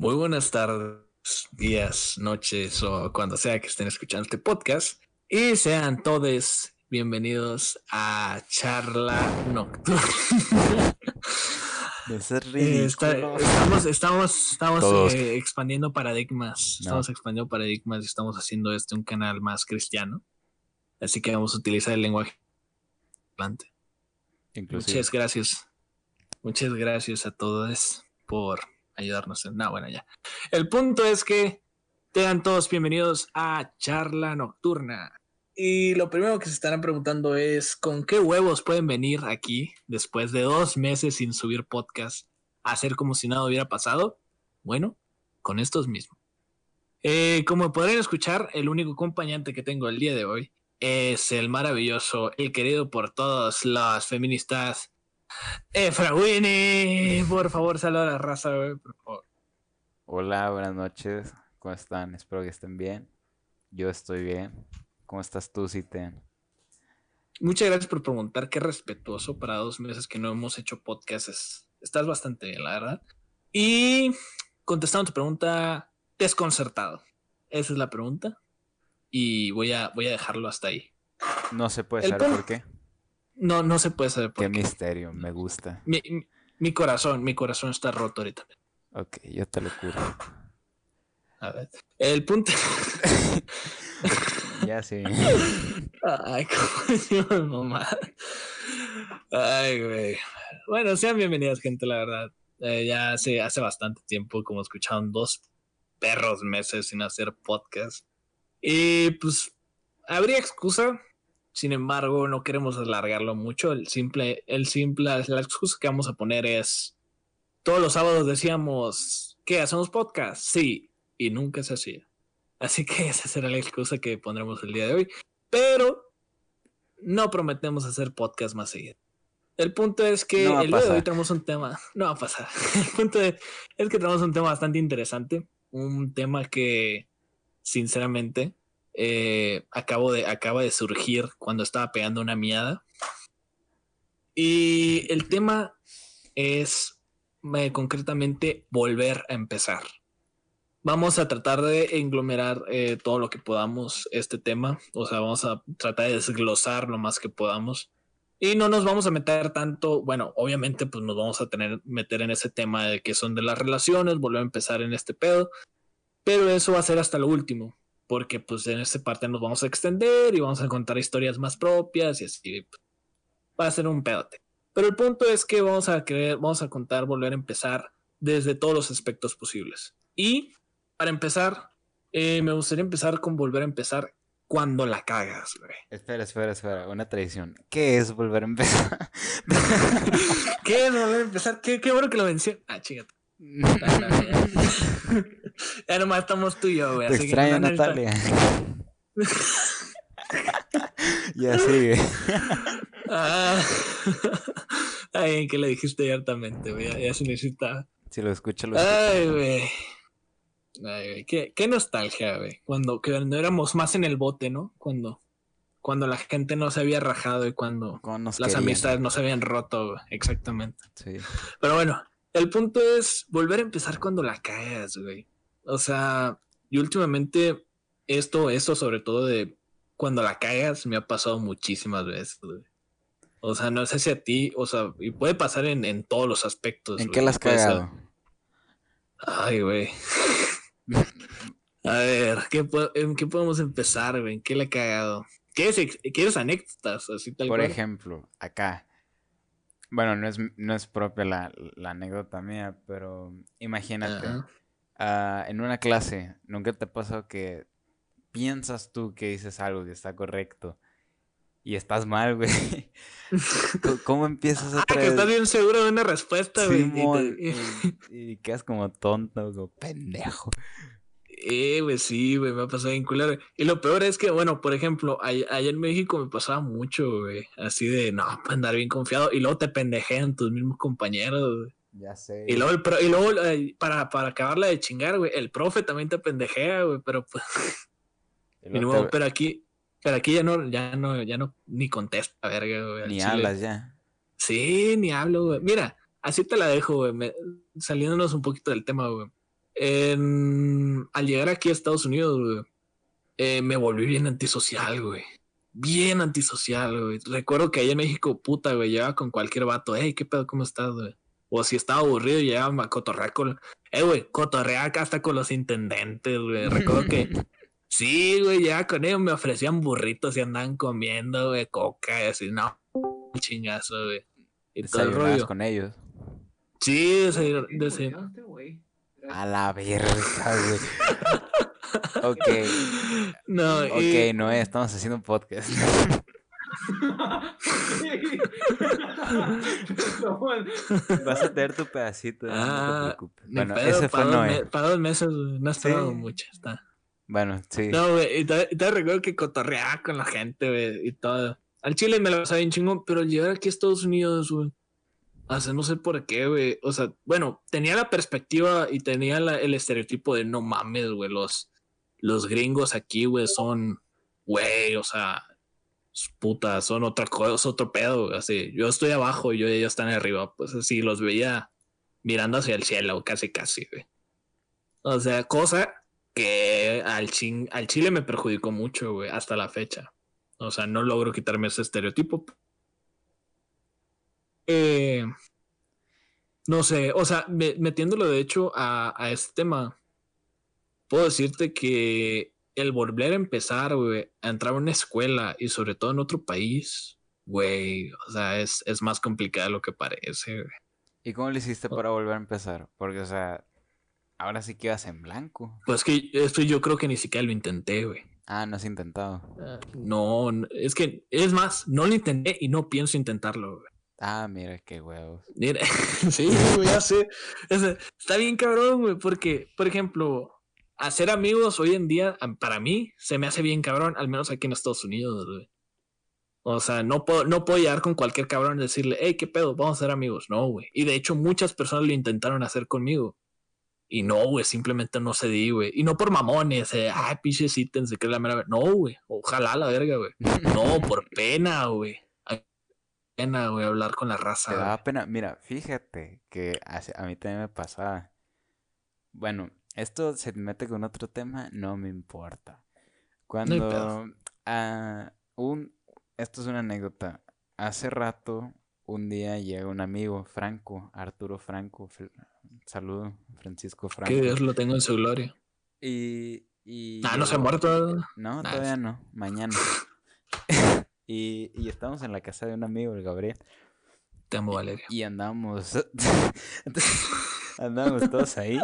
Muy buenas tardes, días, noches o cuando sea que estén escuchando este podcast. Y sean todos bienvenidos a Charla Nocturna. Eh, estamos estamos, estamos eh, expandiendo paradigmas. Estamos expandiendo paradigmas y estamos haciendo este un canal más cristiano. Así que vamos a utilizar el lenguaje. Muchas gracias. Muchas gracias a todos por ayudarnos. En... No, bueno, ya. El punto es que sean todos bienvenidos a Charla Nocturna. Y lo primero que se estarán preguntando es, ¿con qué huevos pueden venir aquí después de dos meses sin subir podcast a hacer como si nada hubiera pasado? Bueno, con estos mismos. Eh, como podrán escuchar, el único acompañante que tengo el día de hoy es el maravilloso, el querido por todos los feministas, Efraín, por favor, saluda a la raza, por favor. Hola, buenas noches. ¿Cómo están? Espero que estén bien. Yo estoy bien. ¿Cómo estás tú, Citen? Muchas gracias por preguntar. Qué respetuoso para dos meses que no hemos hecho podcasts. Estás bastante bien, la verdad. Y contestando tu pregunta, desconcertado. Esa es la pregunta. Y voy a, voy a dejarlo hasta ahí. No se puede saber por qué. No, no se puede saber por qué. Qué misterio, me gusta. Mi, mi, corazón, mi corazón está roto ahorita. Ok, yo te lo curo. A ver, el punto. ya sí. Ay, cómo mamá. Ay, güey. Bueno, sean bienvenidos, gente, la verdad. Eh, ya hace, hace bastante tiempo, como escucharon, dos perros meses sin hacer podcast. Y pues, habría excusa sin embargo, no queremos alargarlo mucho. El simple, el simple, la excusa que vamos a poner es todos los sábados decíamos que hacemos podcast, sí, y nunca se hacía. Así que esa será la excusa que pondremos el día de hoy. Pero no prometemos hacer podcast más seguido. El punto es que el día de hoy tenemos un tema. No va a pasar. El punto es que tenemos un tema bastante interesante. Un tema que, sinceramente, eh, acabo de, acaba de surgir cuando estaba pegando una miada. Y el tema es eh, concretamente volver a empezar. Vamos a tratar de englomerar eh, todo lo que podamos este tema. O sea, vamos a tratar de desglosar lo más que podamos. Y no nos vamos a meter tanto, bueno, obviamente pues nos vamos a tener meter en ese tema de que son de las relaciones, volver a empezar en este pedo, pero eso va a ser hasta lo último porque pues en esta parte nos vamos a extender y vamos a contar historias más propias y así va a ser un pedote. Pero el punto es que vamos a querer, vamos a contar, volver a empezar desde todos los aspectos posibles. Y para empezar, eh, me gustaría empezar con volver a empezar cuando la cagas, güey. Espera, espera, espera, una tradición. ¿Qué es volver a empezar? ¿Qué es volver a empezar? Qué, qué bueno que lo mencioné. Ah, chingate. ya nomás estamos tú y yo, güey. Te extraño, Natalia. ya sigue. ah. Ay, que le dijiste abiertamente, güey. Ya, se necesita. Si lo escucha, lo escucha. Ay, güey. Ay, güey. Qué, qué nostalgia, güey. Cuando, cuando éramos más en el bote, ¿no? Cuando, cuando la gente no se había rajado y cuando las amistades no se habían roto, güey. Exactamente. Sí. Pero bueno, el punto es volver a empezar cuando la caes, güey. O sea, y últimamente esto, esto sobre todo de cuando la cagas me ha pasado muchísimas veces, güey. O sea, no sé si a ti, o sea, y puede pasar en, todos los aspectos. ¿En qué las has cagado? Ay, güey. a ver, ¿qué, ¿en qué podemos empezar, güey? ¿En qué le he cagado? ¿Quieres, anécdotas? Así tal Por ejemplo, acá. Bueno, no es, no es propia la, anécdota mía, pero imagínate, ah, en una clase, ¿nunca te ha pasado que piensas tú que dices algo que está correcto y estás mal, güey? ¿Cómo empiezas a ah, que estás bien seguro de una respuesta, güey. y, y, quedas como tonto, como pendejo. Eh, güey, sí, güey, me ha pasado bien culero. Y lo peor es que, bueno, por ejemplo, allá, en México me pasaba mucho, güey. Así de, no, para andar bien confiado. Y luego te pendejean tus mismos compañeros, güey. Ya sé. Y luego, y luego para, para acabarla de chingar, güey, el profe también te pendejea, güey, pero pues. Pero aquí, pero aquí ya no, ya no, ya no, ni contesta, verga, güey. Ni hablas ya. Sí, ni hablo, güey. Mira, así te la dejo, güey. saliéndonos un poquito del tema, güey al llegar aquí a Estados Unidos, eh, me volví bien antisocial, güey. Bien antisocial, güey. Recuerdo que allá en México, puta, güey, llegaba con cualquier vato. Hey, ¿qué pedo? ¿Cómo estás, güey? O si estaba aburrido, llegaba a cotorrear con... Eh, güey, cotorrear acá hasta con los intendentes, güey. Recuerdo que... Sí, güey, ya con ellos me ofrecían burritos y andaban comiendo, güey, coca y así, no, chingazo, güey. Y todo el rollo. con ellos. Sí, ese... A la verga, güey. ok. No, ok, no, estamos haciendo un podcast. Vas a tener tu pedacito. no te ah, preocupes. Bueno, ese fue Noé. para dos meses no ha estado mucho. Está. Bueno, sí. No, güey, y te, recuerdo que cotorreaba con la gente, güey, y todo. Al Chile me lo pasaba bien chingón, pero al llegar aquí a Estados Unidos, güey, sea, no sé por qué, güey. O sea, bueno, tenía la perspectiva y tenía el estereotipo de no mames, güey, los, los gringos aquí, güey, son, güey, o sea, puta, son otra cosa, otro pedo, así. Yo estoy abajo y ellos están arriba, pues así los veía mirando hacia el cielo, casi, casi, güey. O sea, cosa que al, al Chile me perjudicó mucho, güey, hasta la fecha. O sea, no logro quitarme ese estereotipo. Eh, no sé, o sea, metiéndolo de hecho a, a este tema, puedo decirte que el volver a empezar, güey, a entrar a una escuela y sobre todo en otro país, güey, o sea, es, es más complicado de lo que parece, güey. ¿Y cómo le hiciste para volver a empezar? Porque, o sea, ahora sí que ibas en blanco. Pues que esto yo creo que ni siquiera lo intenté, güey. Ah, no has intentado. Ah, no, es que, es más, no lo intenté y no pienso intentarlo, güey. Ah, mira qué huevos. Mira, sí, güey, ya sé. está bien cabrón, güey, porque, por ejemplo, hacer amigos hoy en día, para mí, se me hace bien cabrón, al menos aquí en Estados Unidos, güey. O sea, no puedo, no puedo llegar con cualquier cabrón y decirle, hey, ¿qué pedo? Vamos a ser amigos. No, güey. Y de hecho, muchas personas lo intentaron hacer conmigo. Y no, güey, simplemente no se di, güey. Y no por mamones, eh, ay, pinches ítems, se cree la mera. No, güey. Ojalá la verga, güey. No, por pena, güey. Pena, güey, hablar con la raza. Te da pena. Mira, fíjate que a mí también me pasaba. Bueno, esto se mete con otro tema, no me importa. Cuando ah, un esto es una anécdota. Hace rato, un día llega un amigo, Franco, Arturo Franco, saludo, Francisco Franco. Que Dios lo tengo en su gloria. Y, y ah, no se ha muerto. No, todavía no, mañana. y, y estamos en la casa de un amigo, el Gabriel. Te amo, Valeria. Y andamos, andamos todos ahí.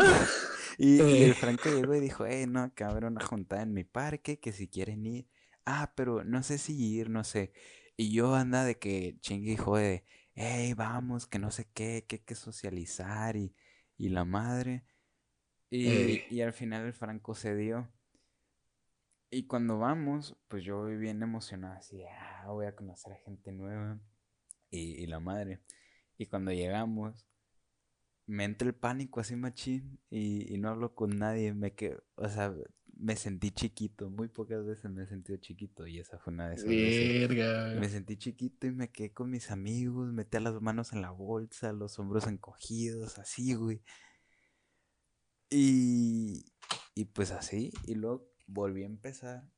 Y, el Franco llegó y dijo, eh, no, cabrón, una juntada en mi parque, que si quieren ir. Ah, pero no sé si ir, no sé. Y yo anda de que chingue y jode, hey, vamos, que no sé qué, que hay que socializar y, y la madre. Y, y, al final el Franco cedió. Y cuando vamos, pues yo voy bien emocionado, así, ah, voy a conocer a gente nueva y, y la madre. Y cuando llegamos, me entra el pánico así machín y, y no hablo con nadie, me que, o sea, me sentí chiquito, muy pocas veces me he sentido chiquito y esa fue una de esas veces. Me sentí chiquito y me quedé con mis amigos, metí las manos en la bolsa, los hombros encogidos, así, güey. Y, y pues así, y luego volví a empezar.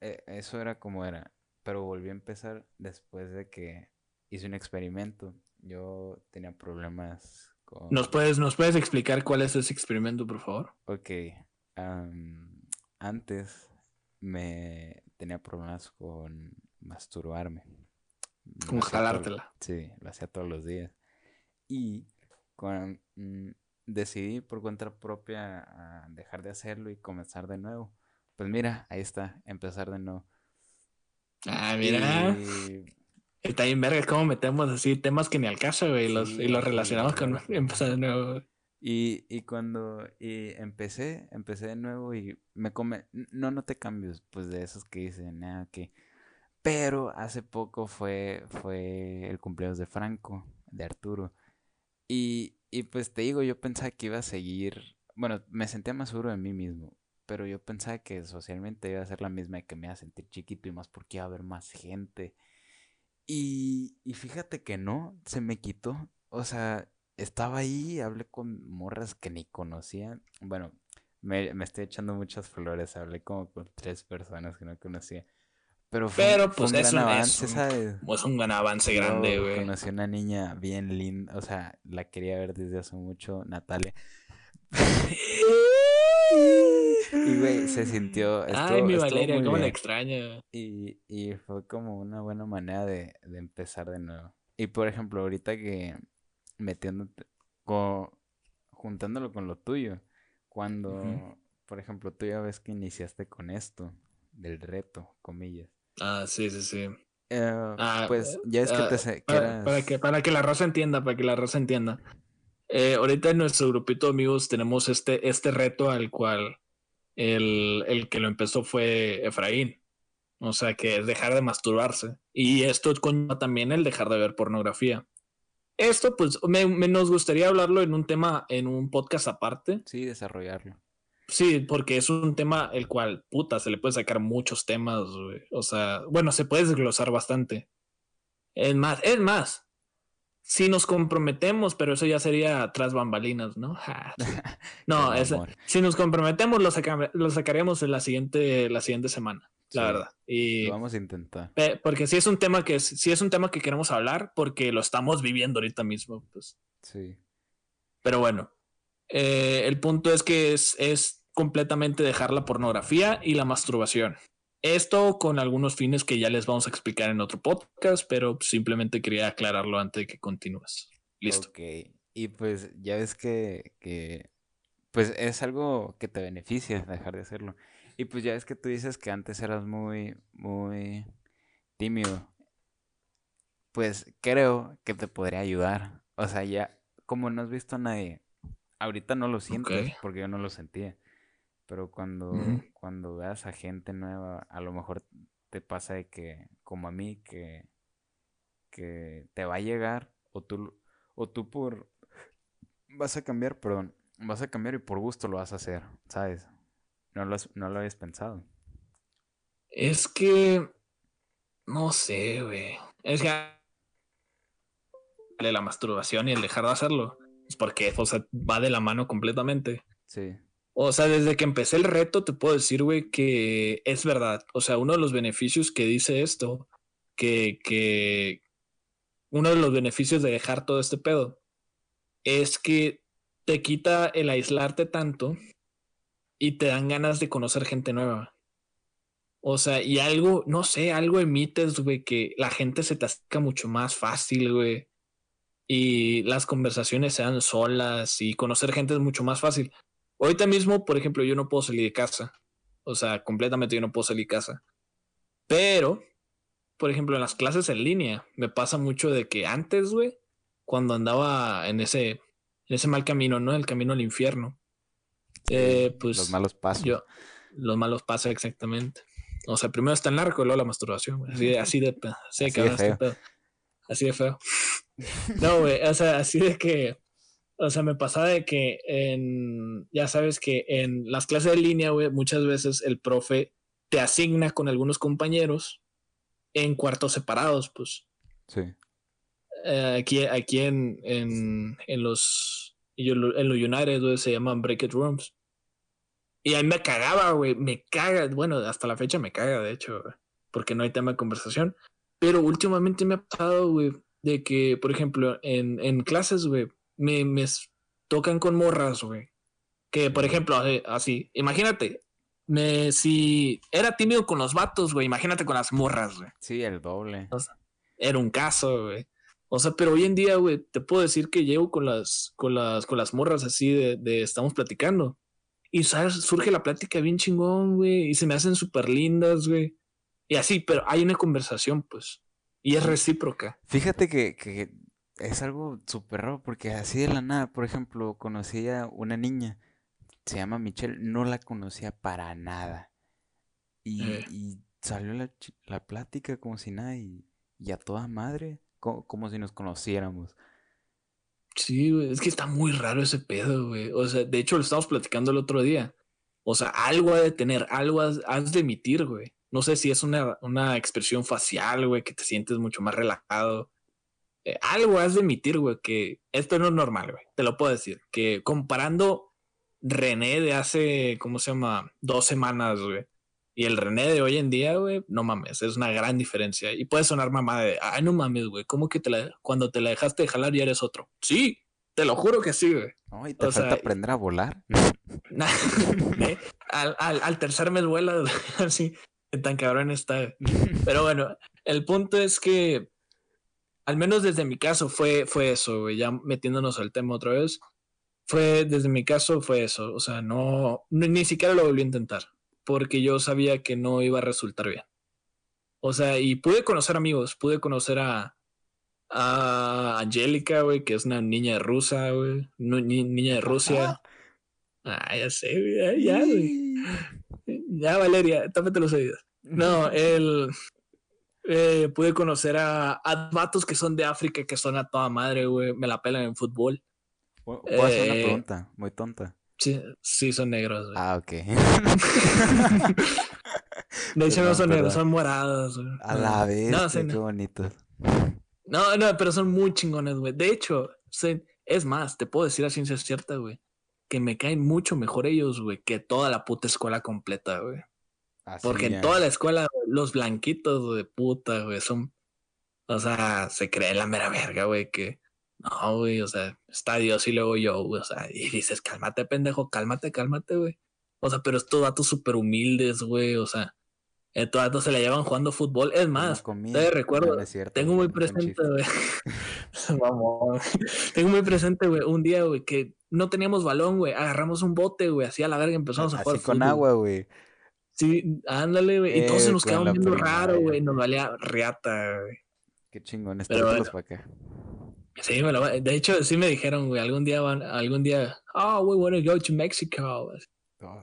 E, eso era como era, pero volví a empezar después de que hice un experimento. Yo tenía problemas ¿Nos, puedes, ¿Nos puedes explicar cuál es ese experimento, por favor? Ok. antes me tenía problemas con masturbarme. Con jalártela. sí, lo hacía todos los días. Y con, mm, decidí por cuenta propia ah, dejar de hacerlo y comenzar de nuevo. Pues mira, ahí está, empezar de nuevo. Ah, mira. Está bien verga cómo metemos así temas que ni al caso, güey, y los, y los relacionamos con empezar de nuevo. Y, y cuando y empecé, empecé de nuevo y me come, no noté cambios, pues de esos que dicen, nada, que... Pero hace poco fue, fue el cumpleaños de Franco, de Arturo. Y, y pues te digo, yo pensaba que iba a seguir, bueno, me sentía más seguro de mí mismo, pero yo pensaba que socialmente iba a ser la misma y que me iba a sentir chiquito y más porque iba a haber más gente y, y fíjate que no, se me quitó. O sea, estaba ahí, hablé con morras que ni conocía. Bueno, me, estoy echando muchas flores, hablé como con tres personas que no conocía. Pero, fue, pues un gran avance, ¿sabes? Es un gran avance grande, güey. Conocí una niña bien linda, o sea, la quería ver desde hace mucho, Natalia. y, güey, se sintió... Ay, mi Valeria, cómo la extraña. Y, y fue como una buena manera de, de empezar de nuevo. Y, por ejemplo, ahorita que metiéndote, juntándolo con lo tuyo, cuando, por ejemplo, tú ya ves que iniciaste con esto, del reto, comillas. Ah, sí, sí, sí. Eh, ah, pues ya es que ah, te para, que, para que la raza entienda, para que la raza entienda. Eh, ahorita en nuestro grupito de amigos tenemos este, este reto al cual el, el que lo empezó fue Efraín. O sea, que es dejar de masturbarse. Y esto conlleva también el dejar de ver pornografía. Esto, pues, me, nos gustaría hablarlo en un tema, en un podcast aparte. Sí, desarrollarlo. Sí, porque es un tema el cual, puta, se le puede sacar muchos temas, güey. O sea, bueno, se puede desglosar bastante. Es más, es más, si nos comprometemos, pero eso ya sería tras bambalinas, ¿no? no, si nos comprometemos, lo, lo sacaremos en la siguiente, la siguiente semana la verdad. Y, lo vamos a intentar. porque si es un tema que si es un tema que queremos hablar, porque lo estamos viviendo ahorita mismo, pues. Sí. Pero bueno, eh, el punto es que es, es completamente dejar la pornografía y la masturbación. Esto con algunos fines que ya les vamos a explicar en otro podcast, pero simplemente quería aclararlo antes de que continúes. Listo. Ok. Y pues ya ves que, que pues es algo que te beneficia dejar de hacerlo. Y pues ya es que tú dices que antes eras muy, muy tímido. Pues creo que te podría ayudar. O sea, ya, como no has visto a nadie, ahorita no lo sientes porque yo no lo sentía. Pero cuando, cuando veas a gente nueva, a lo mejor te pasa de que, como a mí, que, que te va a llegar, o tú, o tú por vas a cambiar, perdón, vas a cambiar y por gusto lo vas a hacer, ¿sabes? No lo, no lo habías pensado. Es que. No sé, güey. Es que. La masturbación y el dejar de hacerlo. Es porque, o sea, va de la mano completamente. Sí. O sea, desde que empecé el reto, te puedo decir, güey, que es verdad. O sea, uno de los beneficios que dice esto, que, que uno de los beneficios de dejar todo este pedo, es que te quita el aislarte tanto y te dan ganas de conocer gente nueva. O sea, y algo, no sé, algo emites, güey, que la gente se te acerca mucho más fácil, güey. Y las conversaciones sean solas y conocer gente es mucho más fácil. Ahorita mismo, por ejemplo, yo no puedo salir de casa. O sea, completamente yo no puedo salir de casa. Pero, por ejemplo, en las clases en línea, me pasa mucho de que antes, güey, cuando andaba en ese, en ese mal camino, ¿no? El camino al infierno eh, pues, los malos pasos. Yo, los malos pasos, exactamente. O sea, primero está el narco y luego la masturbación. Así, así de, así de, feo. así de feo. no, güey, o sea, así de que, o sea, me pasa de que en, ya sabes que en las clases de línea, güey, muchas veces el profe te asigna con algunos compañeros en cuartos separados, pues. Sí. Eh, aquí aquí en, en, en los en los United, se llaman Break It Rooms. Y ahí me cagaba, güey. Me caga. Bueno, hasta la fecha me caga, de hecho, porque no hay tema de conversación. Pero últimamente me ha pasado, güey, de que, por ejemplo, en, en clases, güey, me, me tocan con morras, güey. Que, por ejemplo, así, imagínate, me, si era tímido con los vatos, güey, imagínate con las morras, güey. Sí, el doble. era un caso, güey. O sea, pero hoy en día, güey, te puedo decir que llego con las, con las, con las morras así de, de estamos platicando. Y ¿sabes? surge la plática bien chingón, güey. Y se me hacen súper lindas, güey. Y así, pero hay una conversación, pues. Y es recíproca. Fíjate que, que es algo súper raro, porque así de la nada, por ejemplo, conocí a una niña, se llama Michelle, no la conocía para nada. Y, eh. y salió la, la, plática como si nada y, y a toda madre como, si nos conociéramos. Sí, güey, es que está muy raro ese pedo, güey. O sea, de hecho lo estamos platicando el otro día. O sea, algo ha de tener, algo has, de emitir, güey. No sé si es una, una expresión facial, güey, que te sientes mucho más relajado. Eh, algo has de emitir, güey, que esto no es normal, güey. Te lo puedo decir. Que comparando René de hace, ¿cómo se llama? Dos semanas, güey. Y el René de hoy en día, güey, no mames, es una gran diferencia. Y puede sonar mamá de, ay, no mames, güey, ¿cómo que te la, cuando te la dejaste de jalar ya eres otro? Sí, te lo juro que sí, güey. No, y te falta aprender a volar. Eh, al, al, al, tercer mes vuela, así, tan cabrón está. Pero bueno, el punto es que, al menos desde mi caso, fue, fue eso, güey, ya metiéndonos al tema otra vez. Fue, desde mi caso, fue eso. O sea, no, ni siquiera lo volví a intentar, porque yo sabía que no iba a resultar bien. O sea, y pude conocer amigos, pude conocer a, a Angélica, güey, que es una niña rusa, güey, niña de Rusia. Ah, ya sé, güey, ya, güey. Ya, Valeria, tápate los oídos. No, él. Eh, pude conocer a, a vatos que son de África, que son a toda madre, güey. Me la pelan en fútbol. Voy a hacer una eh, pregunta, muy tonta. Sí, sí son negros, güey. Ah, ok. de hecho, no son negros, son morados, güey. A la vez, no, qué bonito. No, no, pero son muy chingones, güey. De hecho, es más, te puedo decir a ciencia cierta, güey, que me caen mucho mejor ellos, güey, que toda la puta escuela completa, güey. Porque en toda la escuela, los blanquitos de puta, güey, son. O sea, se creen la mera verga, güey, que. No, güey, o sea, está Dios y luego yo, güey, o sea, y dices, cálmate, pendejo, cálmate, cálmate, güey. O sea, pero estos datos súper humildes, güey, o sea, eh, todos se la llevan jugando fútbol. Es más, te recuerdo, tengo muy presente, güey. tengo muy presente, güey, un día, güey, que no teníamos balón, güey. Agarramos un bote, güey, así a la verga empezamos a jugar. Así con agua, güey. Sí, ándale, güey. y todos se nos quedaban viendo raro, güey. Nos valía riata, güey. Qué chingón, Pero bueno, para acá. Sí, me lo, de hecho, sí me dijeron, güey, algún día van, algún día, oh, we want to go to Mexico.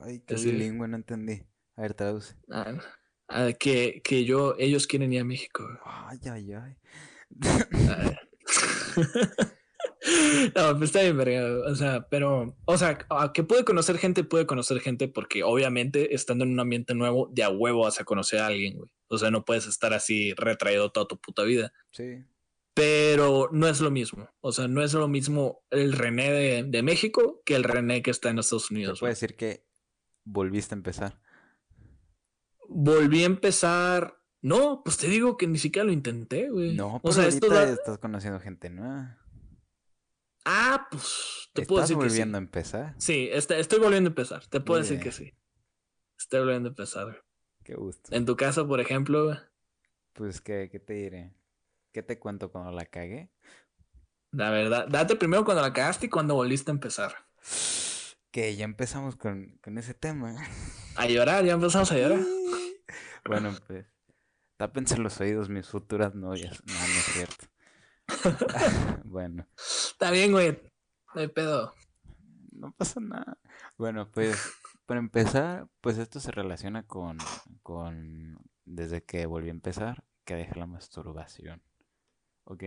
Ay, qué bilingüe, no entendí. A ver, traduce. Ah, que, que yo, ellos quieren ir a México. Ay, ay, ay. no, pues está bien, verga. O sea, pero, o sea, que puede conocer gente, puede conocer gente porque obviamente estando en un ambiente nuevo, de a huevo vas a conocer a alguien, güey. O sea, no puedes estar así retraído toda tu puta vida. Sí. Pero no es lo mismo. O sea, no es lo mismo el René de, de México que el René que está en Estados Unidos. puede decir que volviste a empezar volví a empezar. No, pues te digo que ni siquiera lo intenté, güey. No, pues o sea, esto estás conociendo gente nueva. Ah, pues te puedo decir que volviendo a empezar? Sí, estoy volviendo a empezar. Te puedo decir que sí. Estoy volviendo a empezar. Qué gusto. En tu caso, por ejemplo, Pues, ¿qué, ¿qué te diré? ¿Qué te cuento cuando la cagué? La verdad, date primero cuando la cagaste y cuando volviste a empezar. Que ya empezamos con, con ese tema. A llorar, ya empezamos a llorar. Bueno, pues, tápense los oídos mis futuras novias. No, no es cierto. bueno. Está bien, güey. No hay pedo. No pasa nada. Bueno, pues, para empezar, pues esto se relaciona con, con desde que volví a empezar, que dejé la masturbación. ¿Ok?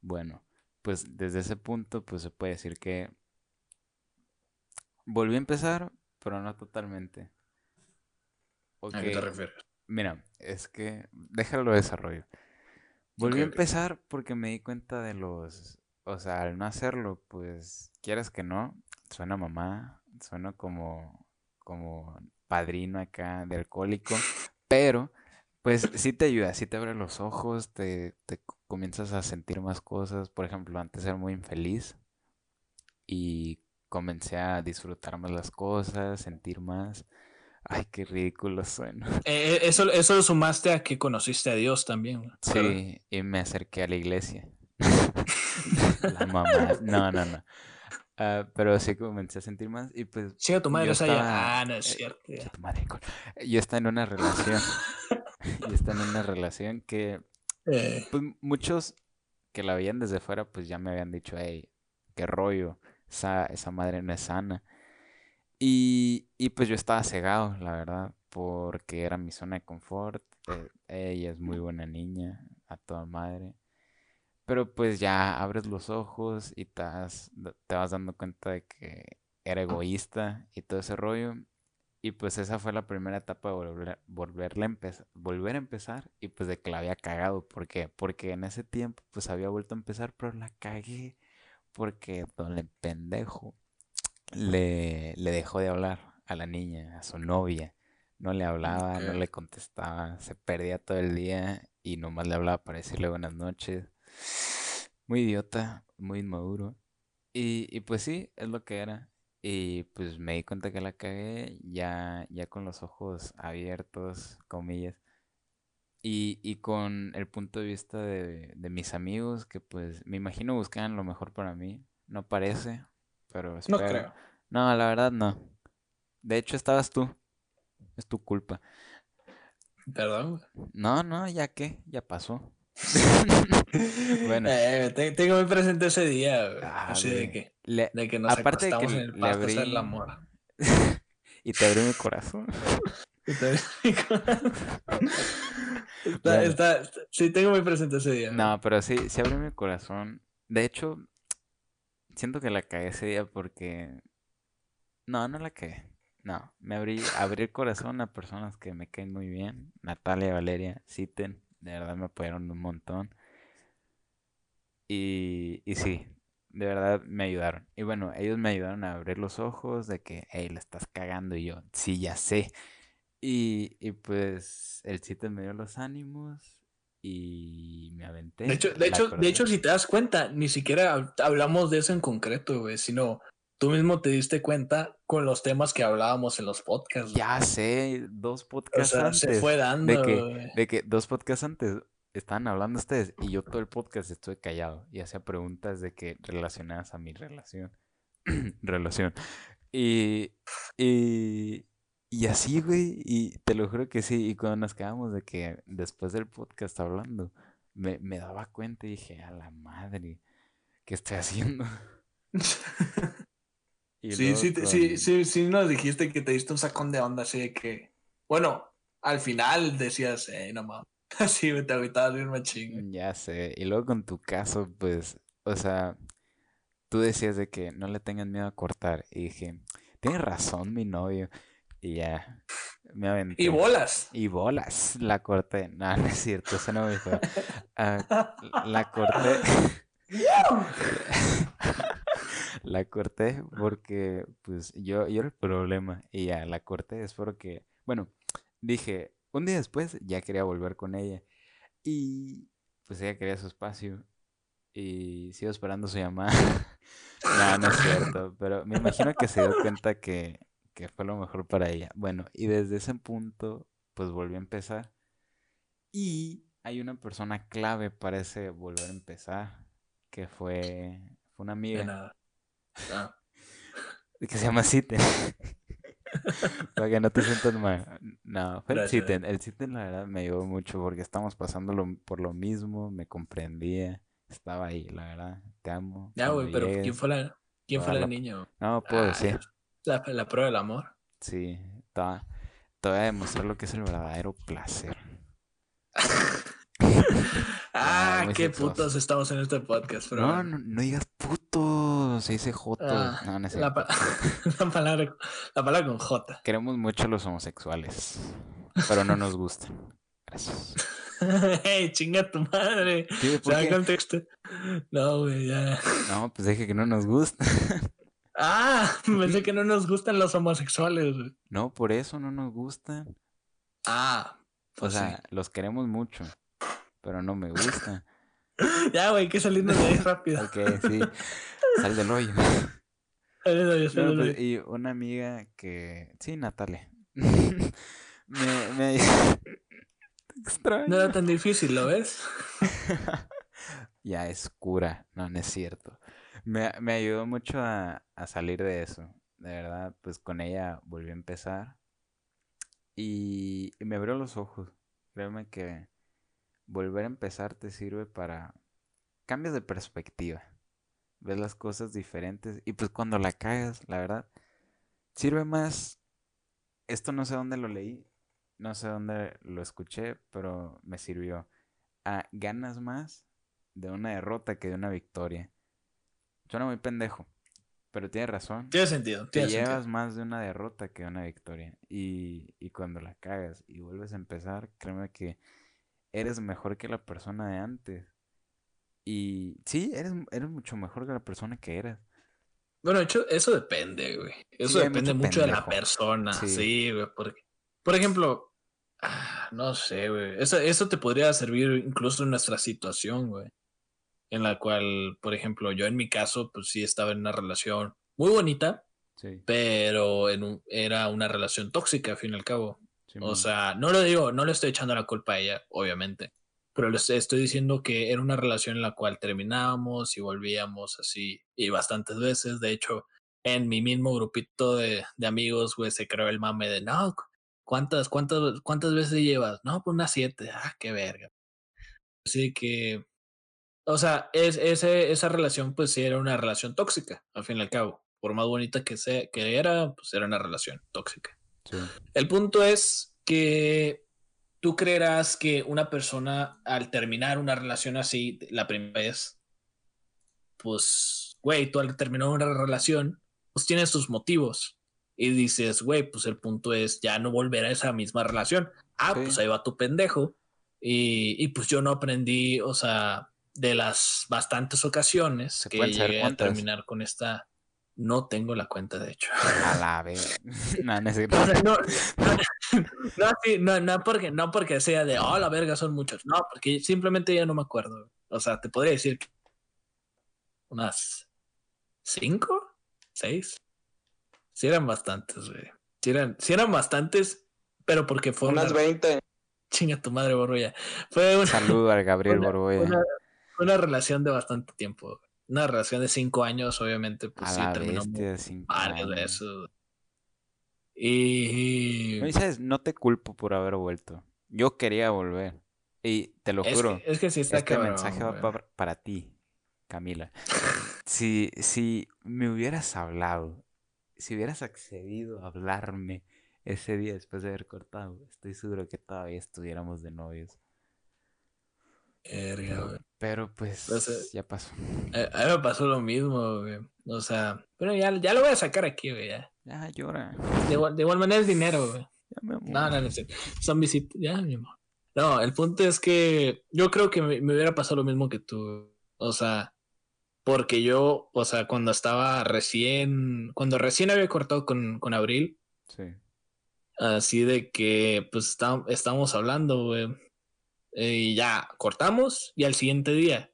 Bueno, pues desde ese punto, pues se puede decir que volví a empezar, pero no totalmente. ¿A qué te refieres? Mira, es que déjalo desarrollo. Volví a empezar porque me di cuenta de los, o sea, al no hacerlo, pues quieras que no, suena mamá, suena como, como padrino acá de alcohólico, pero pues sí te ayuda, sí te abre los ojos, te, te comienzas a sentir más cosas. Por ejemplo, antes era muy infeliz y comencé a disfrutar más las cosas, sentir más. Ay, qué ridículo suena. Eh, eh, eso, eso lo sumaste a que conociste a Dios también. Sí, y me acerqué a la iglesia. la mamá. No, no, no. Uh, pero sí comencé a sentir más y pues... Sí, a tu madre, o sea, ah, no es eh, cierto. tu madre, yo estaba en una relación. yo estaba en una relación que... Pues muchos que la veían desde fuera pues ya me habían dicho, hey, qué rollo, esa, esa madre no es sana. Y, pues yo estaba cegado, la verdad, porque era mi zona de confort. Eh, ella es muy buena niña, a toda madre. Pero pues ya abres los ojos y te, te vas dando cuenta de que era egoísta y todo ese rollo. Y pues esa fue la primera etapa de volver, volverle a volver a empezar y pues de que la había cagado. ¿Por qué? Porque en ese tiempo pues había vuelto a empezar, pero la cagué porque el pendejo le, le dejó de hablar a la niña, a su novia. No le hablaba, no le contestaba, se perdía todo el día y nomás le hablaba para decirle buenas noches. Muy idiota, muy inmaduro. Y, y pues sí, es lo que era. Y pues me di cuenta que la cagué ya, ya con los ojos abiertos, comillas. Y, y con el punto de vista de, de mis amigos, que pues me imagino buscaban lo mejor para mí. No parece, pero espero. No creo. No, la verdad no. De hecho, estabas tú. Es tu culpa. Perdón. No, no, ya que, ya pasó. bueno. Eh, tengo muy presente ese día, ah, así de que, de que nos aparte de que en el pasto abrí... el amor. y te abrí mi corazón. y te abrí mi corazón. está, está, sí, tengo muy presente ese día. No, pero sí, sí abrió mi corazón. De hecho, siento que la cagué ese día porque... No, no la cagué. No, me abrí, abrí el corazón a personas que me caen muy bien. Natalia, Valeria, Citen, de verdad me apoyaron un montón. Y, y sí, de verdad me ayudaron. Y bueno, ellos me ayudaron a abrir los ojos de que, hey, le estás cagando. Y yo, sí, ya sé. Y, y pues el Citen me dio los ánimos y me aventé. De hecho, de hecho, de hecho, si te das cuenta, ni siquiera hablamos de eso en concreto, güey, sino tú mismo te diste cuenta con los temas que hablábamos en los podcasts. Ya sé, dos podcasts antes. Se fue dando. De que, de que dos podcasts antes estaban hablando ustedes y yo todo el podcast estuve callado y hacía preguntas de que relacionadas a mi relación. relación. Y, y, y así, güey, y te lo juro que sí. Y cuando nos quedamos de que después del podcast hablando, me, me daba cuenta y dije, a la madre, ¿qué estoy haciendo? sí, sí, sí, sí, sí, nos dijiste que te diste un sacón de onda, así de que, bueno, al final decías, eh, no mames, así te agüitabas bien machín. Ya sé, y luego con tu caso, pues, o sea, tú decías de que no le tengan miedo a cortar, y dije, tienes razón mi novio, y ya, me aventé. Y bolas. Y bolas, la corté, no, no es cierto, eso no me fue. Ah, la corté. la corté porque, pues, yo, yo era el problema. Y ya la corté es porque, bueno, dije, un día después ya quería volver con ella. Y pues ella quería su espacio. Y sigo esperando su llamada. no, no es cierto. Pero me imagino que se dio cuenta que, que fue lo mejor para ella. Bueno, y desde ese punto, pues volví a empezar. Y hay una persona clave para ese volver a empezar. Que fue, fue una amiga. Ah. Que se llama Citen. Para que no te sientas mal. No, fue el Citen. El Citen, la verdad, me ayudó mucho porque estamos pasando por lo mismo. Me comprendía. Estaba ahí, la verdad. Te amo. Ya, güey, pero ¿quién fue la, quién fue la, niña? No, puedo ah, decir. La, la, prueba del amor. Sí, te voy a demostrar lo que es el verdadero placer. ah, qué putos estamos en este podcast, bro. No, no, no digas putos, se dice Joto. Ah, no, no la, la, palabra, la palabra con J. Queremos mucho a los homosexuales, pero no nos gustan. Gracias. hey, chinga tu madre. ¿Qué, ¿por qué? contexto. No, güey, ya. No, pues dije que no nos gusta. Ah, pensé que no nos gustan los homosexuales, güey. No, por eso no nos gustan. Ah. Pues o sea, los queremos mucho pero no me gusta. ya, güey, que salirnos de ahí rápido. ok, sí. Sal del hoyo. Pues, y una amiga que. Sí, Natalia. me, me... Extraño. No era tan difícil, ¿lo ves? ya es cura, no, no es cierto. Me, me ayudó mucho a, a, salir de eso. De verdad, pues con ella volví a empezar. Y, me abrió los ojos. Créeme que volver a empezar te sirve para cambios de perspectiva. Ves las cosas diferentes y pues cuando la cagas, la verdad, sirve más. Esto no sé dónde lo leí, no sé dónde lo escuché, pero me sirvió. A ganas más de una derrota que de una victoria. Suena muy pendejo, pero tiene razón. Tiene sentido. Te Tiene llevas sentido. más de una derrota que una victoria. Y, y cuando la cagas y vuelves a empezar, créeme que eres mejor que la persona de antes. Y sí, eres, eres mucho mejor que la persona que eras. Bueno, hecho, eso depende, güey. Eso Sí, depende mucho mucho de la persona. Sí. Sí, güey. Porque, por ejemplo, ah, no sé, güey. Eso, eso te podría servir incluso en nuestra situación, güey. En la cual, por ejemplo, yo en mi caso, pues sí estaba en una relación muy bonita, Sí, pero en un- era una relación tóxica, al fin y al cabo. O sea, no lo digo, no le estoy echando la culpa a ella, obviamente. Pero le estoy- diciendo que era una relación en la cual terminábamos y volvíamos así, y bastantes veces. De hecho, en mi mismo grupito de, de amigos, güey, se creó el mame de, no, cu- ¿cuántas, cuántas, cuántas veces llevas? No, pues unas siete. Ah, qué verga. Así que, o sea, es, ese, esa relación, pues sí era una relación tóxica, al fin y al cabo. Por más bonita que, sea, que era, pues era una relación tóxica. Sí. El punto es que tú creerás que una persona al terminar una relación así la primera vez, pues, güey, tú al terminar una relación, pues tienes tus motivos y dices, güey, pues el punto es ya no volver a esa misma relación. Ah, Sí. pues ahí va tu pendejo. Y, y pues yo no aprendí, o sea, de las bastantes ocasiones ¿Se que llegué a terminar con esta. No tengo la cuenta, de hecho. A la vez. no, no no, no, no, sí, no, no porque, no porque sea de, oh, la verga, son muchos. No, porque simplemente ya no me acuerdo. O sea, te podría decir que unas cinco, seis. Sí eran bastantes, güey. Sí eran, sí eran bastantes, pero porque fue Unas una... 20. Chinga tu madre, Borrulla. Fue una, Saludo al Gabriel una- Borboya. una- una relación de bastante tiempo. Una relación de cinco años, obviamente, pues A sí terminó varias veces. Y... No, y sabes, no te culpo por haber vuelto. Yo quería volver. Y te lo Es juro, que, es que sí está este cabrón, mensaje va güey. pa- para ti, Camila. Si, si me hubieras hablado, si hubieras accedido a hablarme ese día después de haber cortado, estoy seguro que todavía estuviéramos de novios. Güey. Pero pues ya pasó. A, mí me pasó lo mismo, güey. O sea, pero ya, ya lo voy a sacar aquí, güey. ya. Ya llora. De, igual, de igual manera es dinero, güey. Ya me amor. No, no, no. Son visitas. Ya, mi amor. No, el punto es que yo creo que me, me hubiera pasado lo mismo que tú. O sea, porque yo, o sea, cuando estaba recién, cuando recién había cortado con, con Abril, Sí. así de que, pues, está- estábamos hablando, güey. Y ya cortamos y al siguiente día,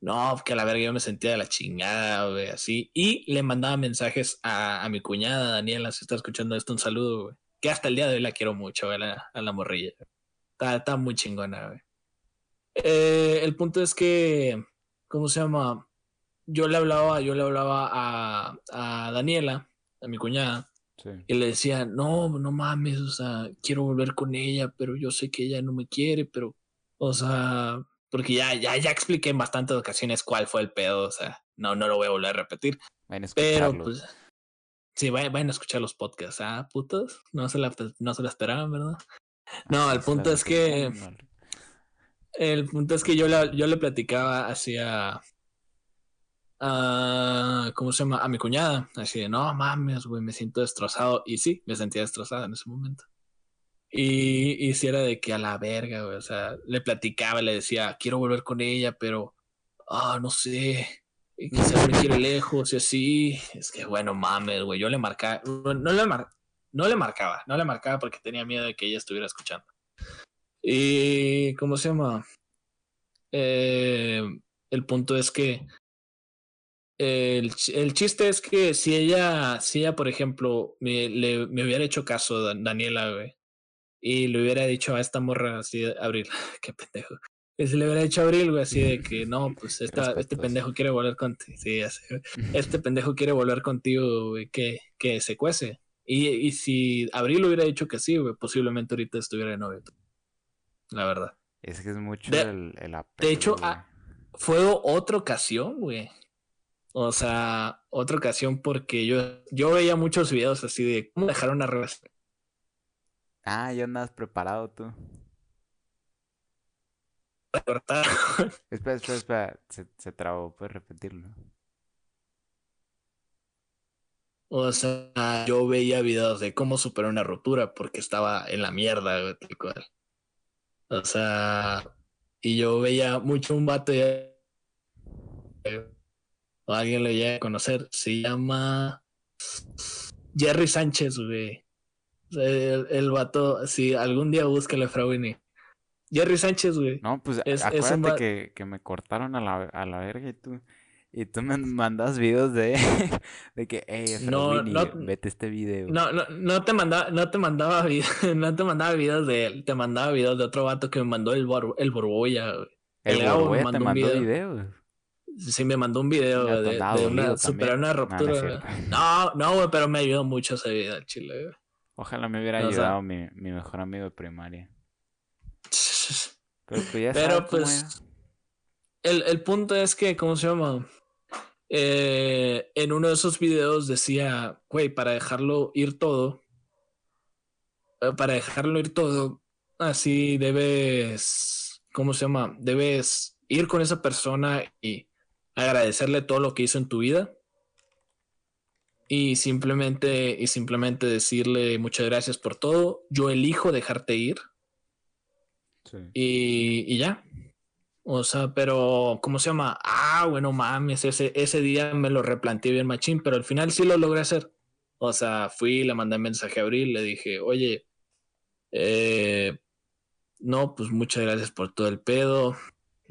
no, que a la verga yo me sentía de la chingada, güey, así. Y le mandaba mensajes a, a mi cuñada, Daniela, si está escuchando esto, un saludo, güey. Que hasta el día de hoy la quiero mucho, güey, a la, a la morrilla. Está, está muy chingona, güey. Eh, el punto es que, ¿cómo se llama? Yo le hablaba, yo le hablaba a, a Daniela, a mi cuñada, Sí. y le decía, no, no mames, o sea, quiero volver con ella, pero yo sé que ella no me quiere, pero, o sea, porque ya, ya, ya expliqué en bastantes ocasiones cuál fue el pedo, o sea, no, no lo voy a volver a repetir, Vayan a pero pues, sí, vayan, vayan a escuchar los podcasts, ah, putos, no se la, no se la esperaban, ¿verdad? No, el punto es que, el punto es que yo, la, yo le platicaba hacia, a, ¿cómo se llama? A mi cuñada, así de, no mames, güey, me siento destrozado. Y sí, me sentía destrozada en ese momento. Y, y si era de que a la verga, güey, o sea, le platicaba, le decía, quiero volver con ella, pero, ah, no sé, y quizás me quiere lejos y así. Es que, bueno, mames, güey, yo le marcaba, no, le mar- no le marcaba, no le marcaba porque tenía miedo de que ella estuviera escuchando. Y, ¿cómo se llama? Eh, el punto es que el, el chiste es que si ella, si ella, por ejemplo, me, le, me hubiera hecho caso, Dan- Daniela, güey, y le hubiera dicho a esta morra así, de- Abril, qué pendejo. Y si le hubiera dicho a Abril, güey, así de que no, pues esta, este pendejo quiere volver contigo. Sí. Este pendejo quiere volver contigo, güey, que, que se cuece. Y, y si Abril hubiera dicho que sí, güey, posiblemente ahorita estuviera de novio. La verdad. Es que es mucho De- el, el apego. hecho, güey. ah, Fue otra ocasión, güey. O sea, otra ocasión porque yo, yo veía muchos videos así de cómo dejar una relación. Ah, ya andas preparado tú. cortar. Espera, espera, espera. Se, se trabó, puedes repetirlo. O sea, yo veía videos de cómo superar una ruptura porque estaba en la mierda, tal cual. O sea, y yo veía mucho un vato o alguien lo llega a conocer, se llama Jerry Sánchez, güey. El, el vato, si algún día búscale, Winnie. Jerry Sánchez, güey. No, pues es, acuérdate que, que, me cortaron a la, a la verga y tú. Y tú me mandas videos de, de que, hey, no, no, vete este video. No, no, no te mandaba, no te mandaba no te mandaba videos de él, te mandaba videos de otro vato que me mandó el, el Borboya. El, el Borboya te mandó videos. Sí, me mandó un video de, una, superar una ruptura. No, no, güey, pero me ayudó mucho ese video chile, güey. Ojalá me hubiera ayudado mi, mi mejor amigo de primaria. Pero pues, ya pero, pues el, el punto es que, ¿cómo se llama? Eh, en uno de esos videos decía, güey, para dejarlo ir todo, eh, para dejarlo ir todo, así debes, ¿cómo se llama? Debes ir con esa persona y agradecerle todo lo que hizo en tu vida y simplemente y simplemente decirle muchas gracias por todo. Yo elijo dejarte ir. Y, y, ya. O sea, pero, ¿cómo se llama? Ah, bueno, mames, ese, ese día me lo replanteé bien machín, pero al final sí lo logré hacer. O sea, fui, le mandé mensaje a Abril, le dije, oye, eh, no, pues muchas gracias por todo el pedo.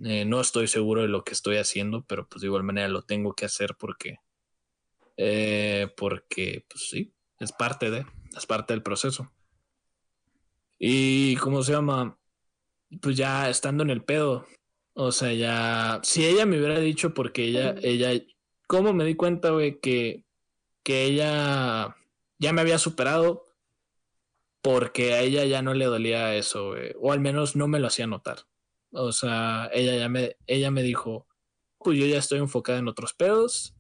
Eh, no estoy seguro de lo que estoy haciendo, pero pues de igual manera lo tengo que hacer porque, eh, porque, pues sí, es parte de, es parte del proceso. Y, ¿cómo se llama? Pues ya estando en el pedo, o sea, ya, si ella me hubiera dicho, porque ella, ella, ¿cómo me di cuenta, güey, que, que ella ya me había superado? Porque a ella ya no le dolía eso, güey, o al menos no me lo hacía notar. O sea, ella ya me, ella me dijo, pues yo ya estoy enfocada en otros pedos,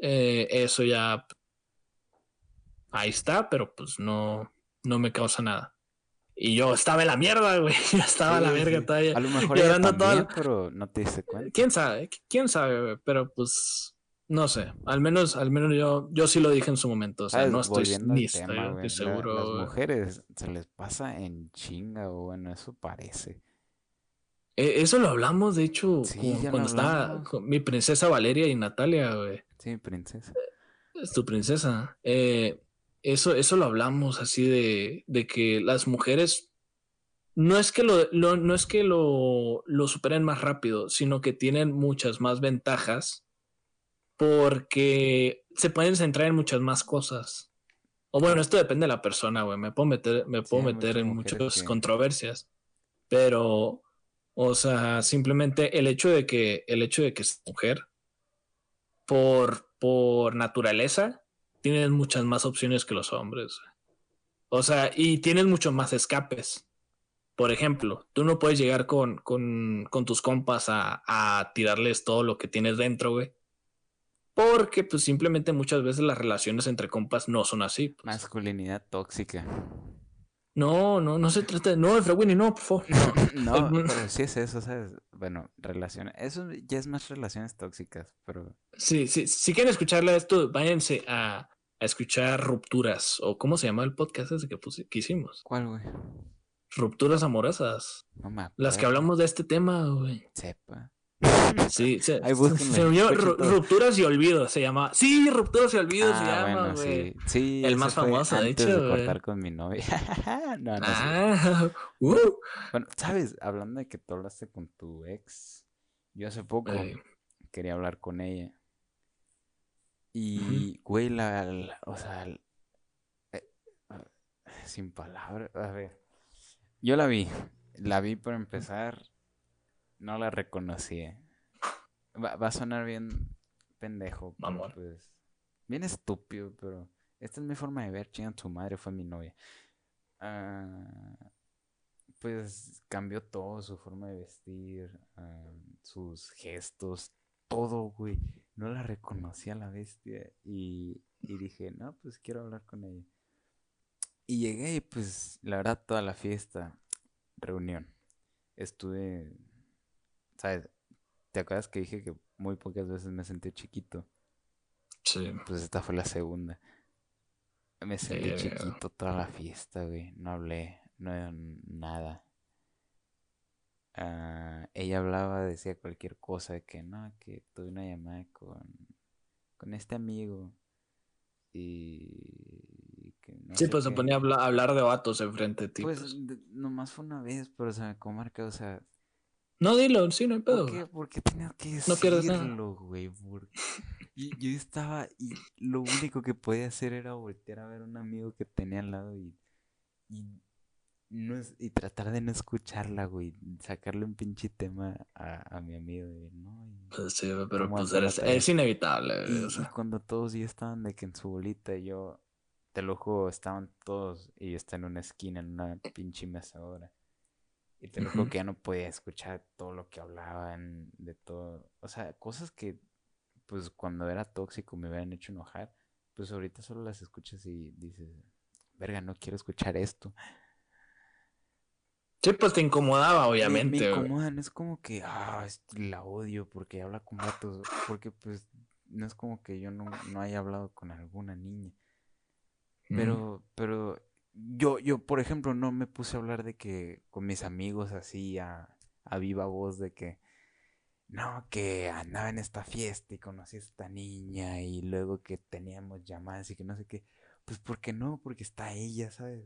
eh, eso ya, ahí está, pero pues no, no me causa nada. Y yo estaba en la mierda, güey. Yo estaba en la verga todavía. A lo mejor llorando todo. pero no te cuenta. ¿Quién sabe? ¿Quién sabe, güey? Pero pues no sé, al menos, al menos yo, yo sí lo dije en su momento. O sea, no estoy ni estoy, seguro. las mujeres se les pasa en chinga, o bueno, eso parece. E, eso lo hablamos, de hecho, cuando estaba mi princesa Valeria y Natalia, güey. Sí, princesa. Es tu princesa. Eh, eso, eso lo hablamos así de, de que las mujeres no es que lo, no es que lo, lo, superen más rápido, sino que tienen muchas más ventajas porque se pueden centrar en muchas más cosas. O bueno, esto depende de la persona, güey. Me puedo meter, me puedo meter en muchas controversias. Pero, o sea, simplemente el hecho de que, el hecho de que es mujer, por, por naturaleza, tienes muchas más opciones que los hombres. O sea, y tienes muchos más escapes. Por ejemplo, tú no puedes llegar con, con, tus compas a, a, tirarles todo lo que tienes dentro, güey. Porque, pues, simplemente muchas veces las relaciones entre compas no son así. Pues. Masculinidad tóxica. No, no, no se trata de. No, Winnie, no, por favor. No, no pero sí es eso, ¿sabes? Bueno, relaciones. Eso ya es más relaciones tóxicas, pero. Sí, sí. Si quieren escucharle esto, váyanse a, a escuchar Rupturas. O cómo se llama el podcast ese que, que hicimos. ¿Cuál, güey? Rupturas amorosas. No me Las que hablamos de este tema, güey. Sepa. Sí, se, se, unió Rupturas y Olvidos, se llama. Sí, Rupturas y Olvidos se ah, llama, güey. sí. el más famoso, de hecho. de cortar con mi novia. no, no ah, uh. Bueno, ¿sabes? Hablando de que tú hablaste con tu ex, yo hace poco quería hablar con ella. Y, güey, la, O sea. Eh, sin palabras. A ver. Yo la vi. La vi por empezar no la reconocí. Va, a sonar bien pendejo. Pues, bien estúpido, pero esta es mi forma de ver. Chinga, tu madre fue mi novia. Ah, pues cambió todo, su forma de vestir, ah, sus gestos, todo, güey. No la reconocí a la bestia y, y dije, no, pues quiero hablar con ella. Y llegué y pues la verdad toda la fiesta, reunión. Estuve ¿Sabes? ¿Te acuerdas que dije que muy pocas veces me sentí chiquito? Sí. Pues esta fue la segunda. Me sentí chiquito toda la fiesta, güey. No hablé, no nada. Ah, ella hablaba, decía cualquier cosa, que no, que tuve una llamada con, con este amigo. Y que sí, pues se ponía a hablar, de vatos enfrente de ti. Pues, pues. nomás fue una vez, pero se me comarca, o sea, no, dilo, sí, no hay pedo. ¿Por qué, ¿Por qué tenía que decirlo, no pierdes nada. güey? Y yo estaba, y lo único que podía hacer era voltear a ver a un amigo que tenía al lado y, y, no y tratar de no escucharla, güey. Sacarle un pinche tema a, a mi amigo, güey. No, pues sí, pero pues es inevitable. Y, o sea. cuando todos ya estaban de que en su bolita, yo, te lo juro, estaban todos y yo estaba en una esquina, en una pinche mesa ahora. Y te lo juro que ya no podía escuchar todo lo que hablaban, de todo. O sea, cosas que, pues cuando era tóxico me habían hecho enojar. Pues ahorita solo las escuchas y dices, verga, no quiero escuchar esto. Sí, pues te incomodaba, obviamente. Me, incomodan, es como que, ah, la odio porque habla con gatos. Porque, pues, no es como que yo no, no haya hablado con alguna niña. Pero, pero yo, yo, por ejemplo, no me puse a hablar de que con mis amigos así a, a viva voz de que, no, que andaba en esta fiesta y conocí a esta niña y luego que teníamos llamadas y que no sé qué. Pues, ¿por qué no? Porque está ella, ¿sabes?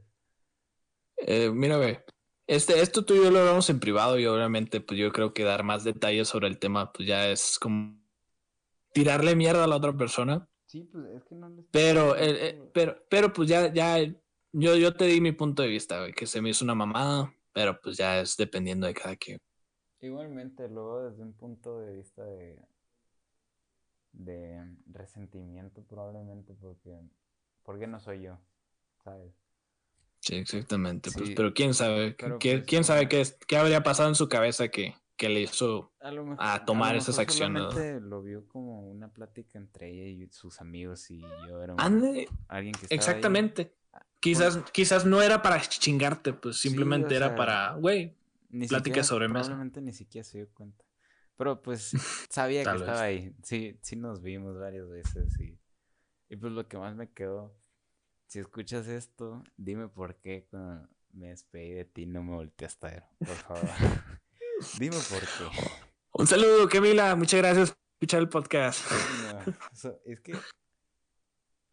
Eh, mira, ve, este, esto tú y yo lo hablamos en privado y obviamente, pues yo creo que dar más detalles sobre el tema, pues ya es como tirarle mierda a la otra persona. Sí, pues es que no Pero, eh, eh, pero, pero, pues ya, ya yo, yo te di mi punto de vista, güey, que se me hizo una mamada, pero pues ya es dependiendo de cada quien. Igualmente, luego desde un punto de vista de, de resentimiento probablemente porque, porque no soy yo, ¿sabes? Sí, exactamente. Pues, pero quién sabe, ¿Qué, pues, quién sabe qué, qué habría pasado en su cabeza que, que le hizo a, tomar esas acciones. Lo vio como una plática entre ella y sus amigos y yo era alguien que estaba Exactamente. Quizás, quizás no era para chingarte, pues simplemente era para, güey, plática sobre mesa. Probablemente ni siquiera se dio cuenta. Pero pues sabía que estaba ahí. Sí, sí nos vimos varias veces y, y pues lo que más me quedó, si escuchas esto, dime por qué cuando me despedí de ti no me volteaste a ver, por favor. dime por qué. Un saludo, Camila, muchas gracias por escuchar el podcast. es que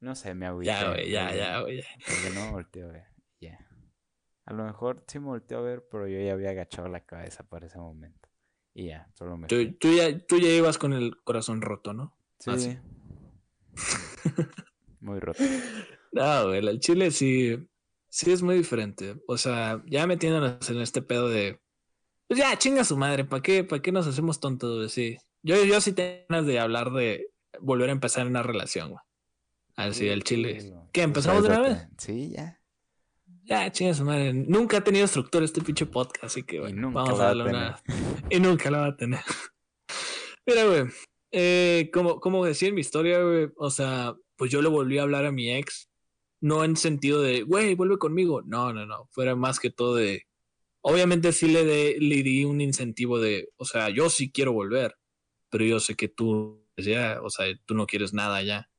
no sé, me agüité. Ya, güey, ya, ya, güey. Porque no me volteó a ver. Ya. A lo mejor sí me volteó a ver, pero yo ya había agachado la cabeza para ese momento. Y ya, solo me. Tú, tú, ya, tú ya ibas con el corazón roto, ¿no? Sí. muy roto. No, güey, el chile sí. Sí es muy diferente. O sea, ya metiéndonos en este pedo de. Pues ya, chinga su madre, ¿para qué, ¿para qué nos hacemos tontos, güey? Sí. Yo, yo sí tengo ganas de hablar de volver a empezar una relación, güey. Así, el chile. ¿Qué? ¿Empezamos de una vez? Sí, ya. Ya, chingas madre. Nunca ha tenido estructura este pinche podcast, así que bueno, vamos a darle una. y nunca la va a tener. Mira, güey. Eh, como, como decía en mi historia, güey, o sea, pues yo le volví a hablar a mi ex, no en sentido de, güey, vuelve conmigo. No, no, no. Fuera más que todo de. Obviamente sí le, de, le di un incentivo de, o sea, yo sí quiero volver, pero yo sé que tú, ya, o sea, tú no quieres nada ya.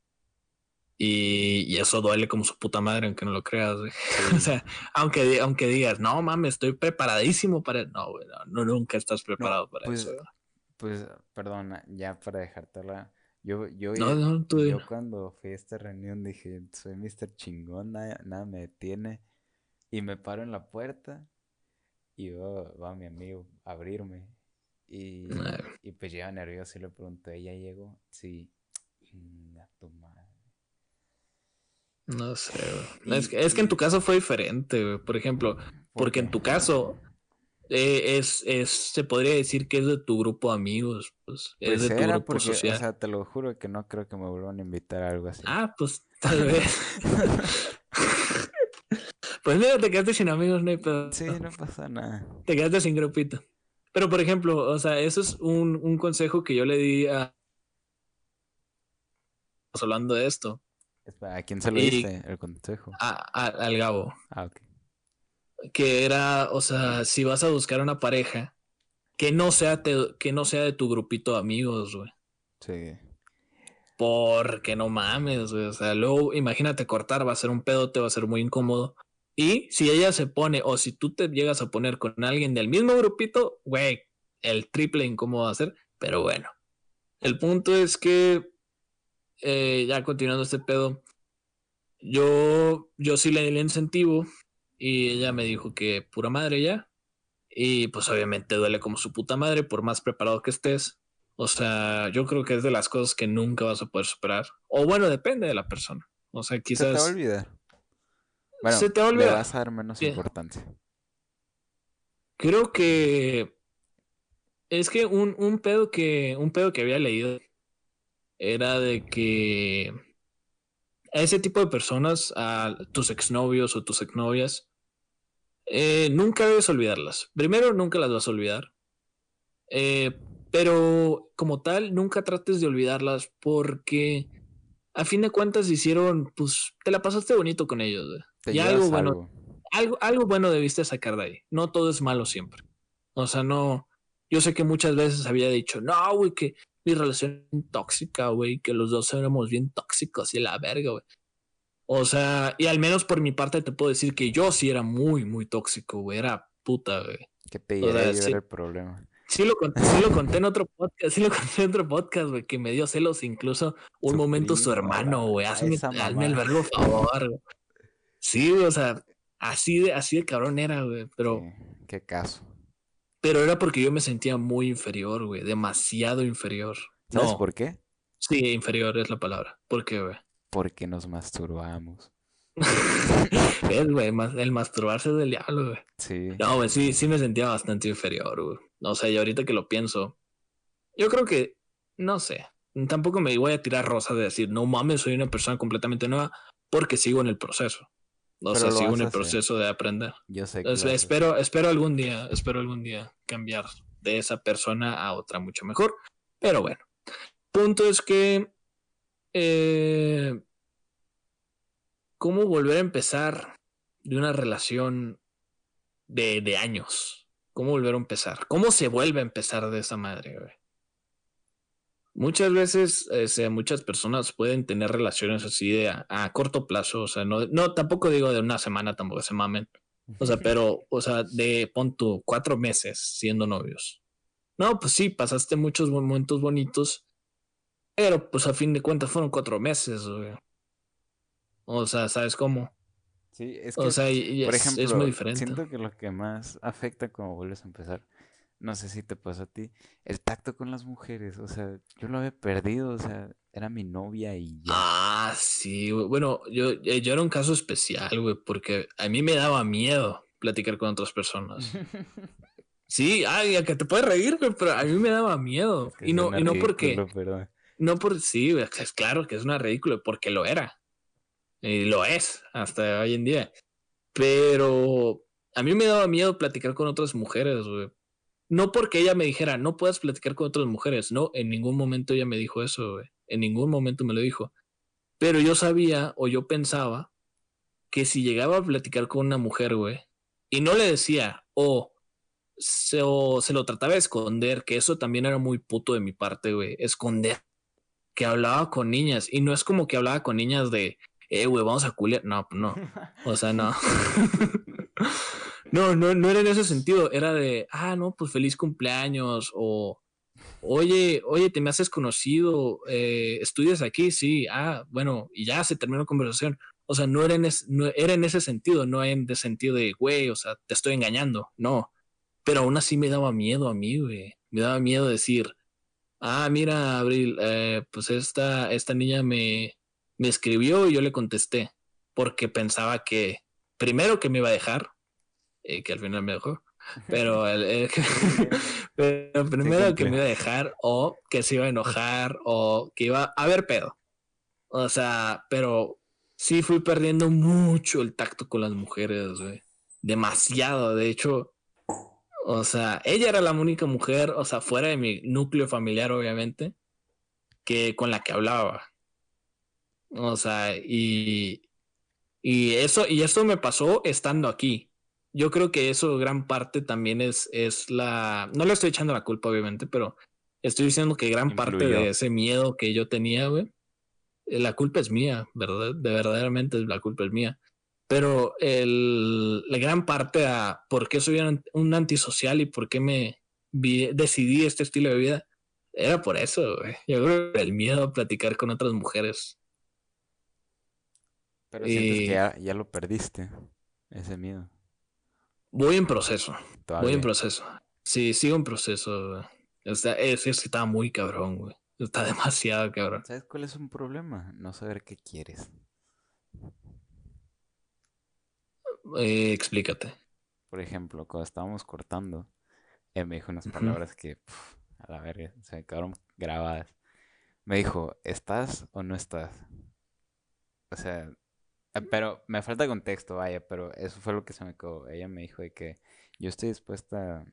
Y, eso duele como su puta madre, aunque no lo creas, o sea, aunque, aunque digas, no mames, estoy preparadísimo para. No, güey, no, nunca estás preparado para pues, eso. Pues, perdona, ya para dejártela. Yo, yo, yo cuando fui a esta reunión dije, soy Mr. Chingón, nada, me detiene. Y me paro en la puerta y va, mi amigo a abrirme. Y, y pues lleva nervioso y le pregunté, ¿ella llegó? Sí. A tu madre. No sé, Es, que, es que en tu caso fue diferente, Por ejemplo, porque en tu caso eh, es, es, se podría decir que es de tu grupo de amigos, pues, es pues de tu grupo social. O sea, te lo juro que no creo que me vuelvan a invitar a algo así. Ah, pues tal vez. pues mira, te quedaste sin amigos, no hay pedo. Sí, no pasa nada. Te quedaste sin grupito. Pero por ejemplo, o sea, eso es un, un consejo que yo le di a hablando de esto. ¿A quién se lo diste el consejo? al Gabo. Ah, ok. Que era, o sea, si vas a buscar una pareja, que no sea, que no sea de tu grupito de amigos, güey. Sí. Porque no mames, güey. O sea, luego imagínate cortar, va a ser un pedo, te va a ser muy incómodo. Y si ella se pone, o si tú te llegas a poner con alguien del mismo grupito, güey, el triple incómodo va a ser. Pero bueno, el punto es que, eh, ya continuando este pedo, yo, yo sí le di el incentivo y ella me dijo que pura madre ya. Y pues obviamente duele como su puta madre, por más preparado que estés. O sea, yo creo que es de las cosas que nunca vas a poder superar. O bueno, depende de la persona. O sea, quizás. Se te va a olvidar. Bueno, se te va a olvidar. Le vas a dar menos importancia. Creo que. Es que un, un pedo que. Un pedo que había leído era de que a ese tipo de personas, a tus exnovios o tus exnovias, eh, nunca debes olvidarlas. Primero, nunca las vas a olvidar. Eh, pero como tal, nunca trates de olvidarlas porque a fin de cuentas hicieron, pues te la pasaste bonito con ellos. y algo bueno, algo. algo, bueno debiste sacar de ahí. No todo es malo siempre. O sea, no. Yo sé que muchas veces había dicho, no, güey, que mi relación tóxica, güey, que los dos éramos bien tóxicos y la verga, güey. O sea, y al menos por mi parte te puedo decir que yo sí era muy, muy tóxico, güey. Era puta, güey. Que te iba el problema. Sí lo, conté, sí lo conté en otro podcast, sí lo conté en otro podcast, güey, que me dio celos incluso un momento su hermano, güey. Hazme, hazme, el verbo favor, güey. Sí, güey, o sea, así de, así de cabrón era, güey, pero... qué caso. Pero era porque yo me sentía muy inferior, güey. Demasiado inferior. ¿Sabes por qué? Sí, inferior es la palabra. ¿Por qué, güey? Porque nos masturbamos. es, güey, el masturbarse es del diablo, güey. Sí. No, güey, sí, sí me sentía bastante inferior, güey. O sea, y ahorita que lo pienso, yo creo que, no sé, tampoco me voy a tirar rosa de decir, no mames, soy una persona completamente nueva, porque sigo en el proceso. O sea, sigo en el proceso de aprender. Yo sé que. espero, espero algún día, espero algún día cambiar de esa persona a otra mucho mejor. Pero bueno. Punto es que. Eh, ¿Cómo volver a empezar de una relación de, de años? ¿Cómo volver a empezar? ¿Cómo se vuelve a empezar de esa madre, güey? Muchas veces, eh, muchas personas pueden tener relaciones así de a, corto plazo, o sea, no, no, tampoco digo de una semana, tampoco se mamen, o sea, pero, o sea, de pon cuatro meses siendo novios. No, pues sí, pasaste muchos momentos bonitos, pero pues a fin de cuentas fueron cuatro meses, güey. O sea, ¿sabes cómo? Sí, es que, o sea, por ejemplo, es muy diferente. Siento que lo que más afecta cuando vuelves a empezar no sé si te pasó a ti, el tacto con las mujeres, o sea, yo lo había perdido, o sea, era mi novia y ya. Ah, sí, güey. Bueno, yo, eh, yo era un caso especial, güey, porque a mí me daba miedo platicar con otras personas. sí, ay, a que te puedes reír, güey, pero a mí me daba miedo. y no, y no porque... No por sí, es claro que es una ridícula, porque lo era. Y lo es hasta hoy en día. Pero a mí me daba miedo platicar con otras mujeres, güey no porque ella me dijera, no puedes platicar con otras mujeres. No, en ningún momento ella me dijo eso, güey. En ningún momento me lo dijo. Pero yo sabía o yo pensaba que si llegaba a platicar con una mujer, güey, y no le decía, o se, o se lo trataba de esconder, que eso también era muy puto de mi parte, güey, esconder que hablaba con niñas. Y no es como que hablaba con niñas de, eh, güey, vamos a culiar. No, no. O sea, no. No, no, no era en ese sentido, era de, ah, no, pues feliz cumpleaños, o, oye, oye, te me haces conocido, eh, estudias aquí, sí, ah, bueno, y ya se terminó la conversación. O sea, no era en, no era en ese sentido, no en el sentido de, güey, o sea, te estoy engañando, no. Pero aún así me daba miedo a mí, güey. Me daba miedo decir, ah, mira, Abril, eh, pues esta, esta niña me, me escribió y yo le contesté, porque pensaba que, primero que me iba a dejar, y que al final me dejó. Pero, el, pero primero que me iba a dejar o que se iba a enojar o que iba a haber pedo. O sea, pero sí fui perdiendo mucho el tacto con las mujeres, güey. Demasiado. De hecho, o sea, ella era la única mujer, o sea, fuera de mi núcleo familiar, obviamente, que con la que hablaba. O sea, y, y eso, y eso me pasó estando aquí yo creo que eso gran parte también es, es la... No le estoy echando la culpa, obviamente, pero estoy diciendo que gran parte de ese miedo que yo tenía, güey, la culpa es mía, ¿verdad? De verdaderamente la culpa es mía. Pero el, la gran parte a por qué soy un, antisocial y por qué me decidí este estilo de vida era por eso, güey. Yo creo que el miedo a platicar con otras mujeres. Pero sientes que ya, ya, lo perdiste, ese miedo. Voy en proceso. Voy en proceso. Sí, sigo en proceso. es, es que estaba muy cabrón, güey. Está demasiado cabrón. ¿Sabes cuál es un problema? No saber qué quieres. Eh, explícate. Por ejemplo, cuando estábamos cortando, él me dijo unas palabras que a la verga se me quedaron grabadas. Me dijo, ¿estás o no estás? O sea, pero me falta contexto, vaya, pero eso fue lo que se me quedó. Ella me dijo de que yo estoy dispuesta a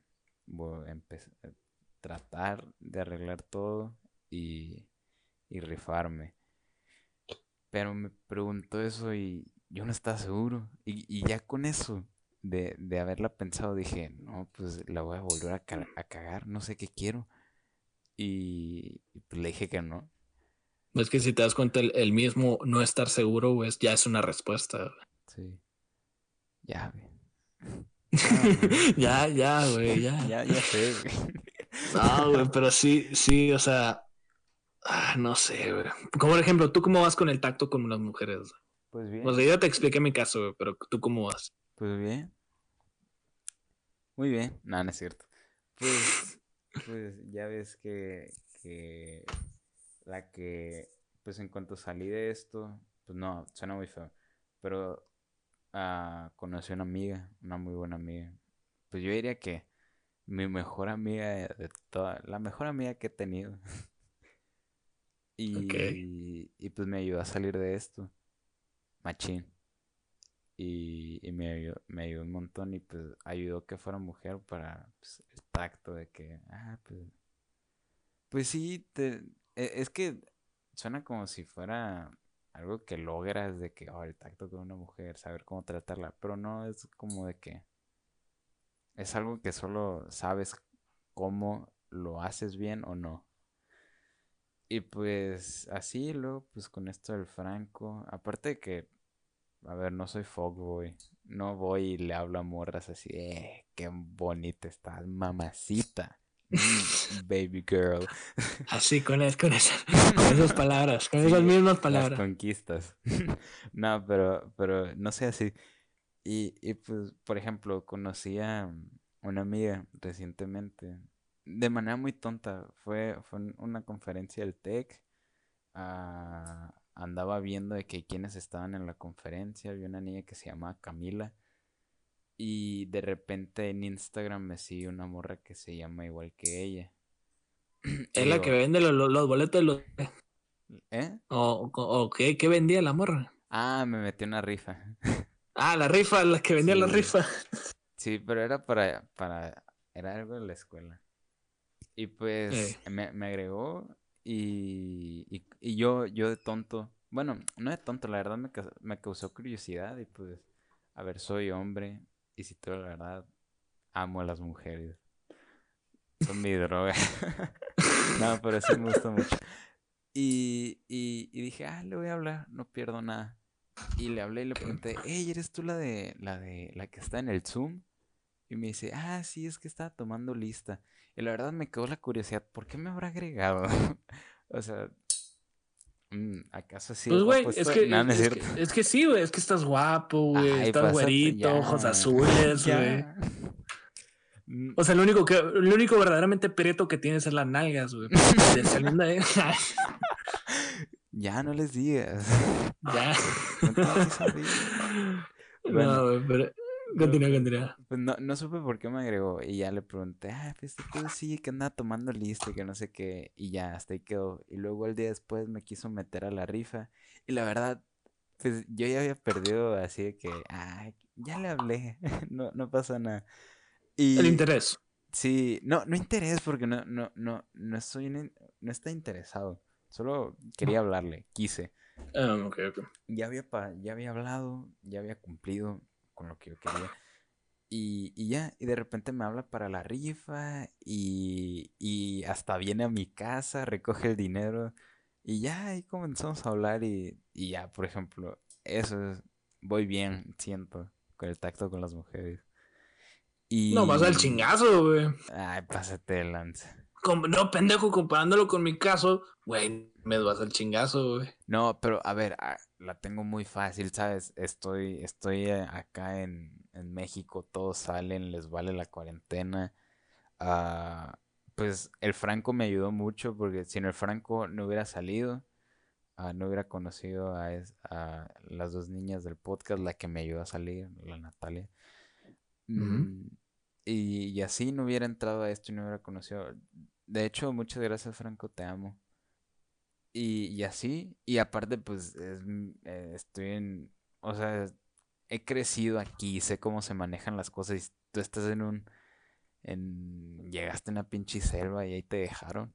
tratar de arreglar todo y, y rifarme. Pero me preguntó eso y yo no estaba seguro. Y, y ya con eso, de, de, haberla pensado, dije, no, pues la voy a volver a, a cagar, no sé qué quiero. Y, pues le dije que no. Es que si te das cuenta, el, mismo no estar seguro, pues ya es una respuesta. Sí. Ya, güey. ya, ya, güey, ya. Ya, ya sé, güey. No, güey, pero sí, sí, o sea, ah, no sé, güey. Como por ejemplo, ¿tú cómo vas con el tacto con las mujeres? Pues bien. O sea, ya te expliqué mi caso, güey, pero ¿tú cómo vas? Pues bien. Muy bien. No, no es cierto. Pues, pues ya ves que, que la que, pues en cuanto salí de esto, pues no, suena muy feo, pero uh, conocí a una amiga, una muy buena amiga. Pues yo diría que mi mejor amiga de toda, la mejor amiga que he tenido. y, y pues me ayudó a salir de esto. Machín. Y, y me, ayudó, me ayudó un montón y pues ayudó que fuera mujer para pues, el tacto de que, ah, pues, pues sí, te, es que suena como si fuera algo que logras de que, oh, el tacto con una mujer, saber cómo tratarla, pero no es como de que es algo que solo sabes cómo lo haces bien o no. Y pues así, luego, pues con esto del Franco, aparte de que, a ver, no soy fuckboy, no voy y le hablo a morras así, eh, qué bonita estás, mamacita. Mm, baby girl. Así, con, con, esas palabras, con esas mismas palabras. conquistas. no, pero, pero no sé así. Y, y pues, por ejemplo, conocí a una amiga recientemente, de manera muy tonta. Fue, fue una conferencia del TEC. Ah, andaba viendo de que quienes estaban en la conferencia. Había una niña que se llamaba Camila. Y de repente en Instagram me sigue una morra que se llama igual que ella. Es la que vende los, los boletos. Los... ¿Eh? ¿O, o qué, qué, vendía la morra? Ah, me metió una rifa. Ah, la rifa, la que vendía la rifa. Sí, pero era para, para, era algo de la escuela. Y pues me, me, agregó y, y, y, yo, yo de tonto, bueno, no de tonto, la verdad me, me causó curiosidad y pues, a ver, soy hombre, y si tú la verdad, amo a las mujeres. Son mi droga. no, pero sí me gusta mucho. Y, y, dije, ah, le voy a hablar, no pierdo nada. Y le hablé y le pregunté, hey, ¿eres tú la de la de la que está en el Zoom? Y me dice, ah, sí, es que estaba tomando lista. Y la verdad me quedó la curiosidad, ¿por qué me habrá agregado? o sea, Mm, ¿Acaso sí? Pues, güey, es, que, es, que, sí, güey. Es que estás guapo, güey. Estás güerito, ojos azules, güey. Mm. O sea, lo único que, lo único verdaderamente preto que tienes es las nalgas, güey. ya no les digas. Ya. no, güey, pero Continúa, continúa. Pues no, no supe por qué me agregó. Y ya le pregunté, ah, pues tú sí, que anda tomando listo y que no sé qué. Y ya, hasta ahí quedó. Y luego el día después me quiso meter a la rifa. Y la verdad, pues yo ya había perdido así de que, ah, ya le hablé. no, no pasa nada. Y, el interés. Sí, no, no interés porque no, no, no, no soy, no está interesado. Solo quería hablarle, quise. Ah, okay, okay. Ya había, ya había hablado, ya había cumplido con lo que yo quería. Y, y, ya, y de repente me habla para la rifa y, y hasta viene a mi casa, recoge el dinero Y ya ahí comenzamos a hablar y, y ya, por ejemplo, eso es, voy bien, siento, con el tacto con las mujeres. Y... No, vas al chingazo, güey. Ay, pásate de lanza. no, pendejo, comparándolo con mi caso, güey, me vas al chingazo, güey. No, pero a ver, la tengo muy fácil, ¿sabes? Estoy, estoy eh, acá en, en México, todos salen, les vale la cuarentena. Ah, pues el Franco me ayudó mucho porque sin el Franco no hubiera salido, ah, no hubiera conocido a, las dos niñas del podcast, la que me ayudó a salir, la Natalia. Mm, y, así no hubiera entrado a esto y no hubiera conocido. De hecho, muchas gracias Franco, te amo. Y, así, y aparte pues eh, estoy en, o sea, he crecido aquí, sé cómo se manejan las cosas y tú estás en un en, llegaste a una pinche selva y ahí te dejaron.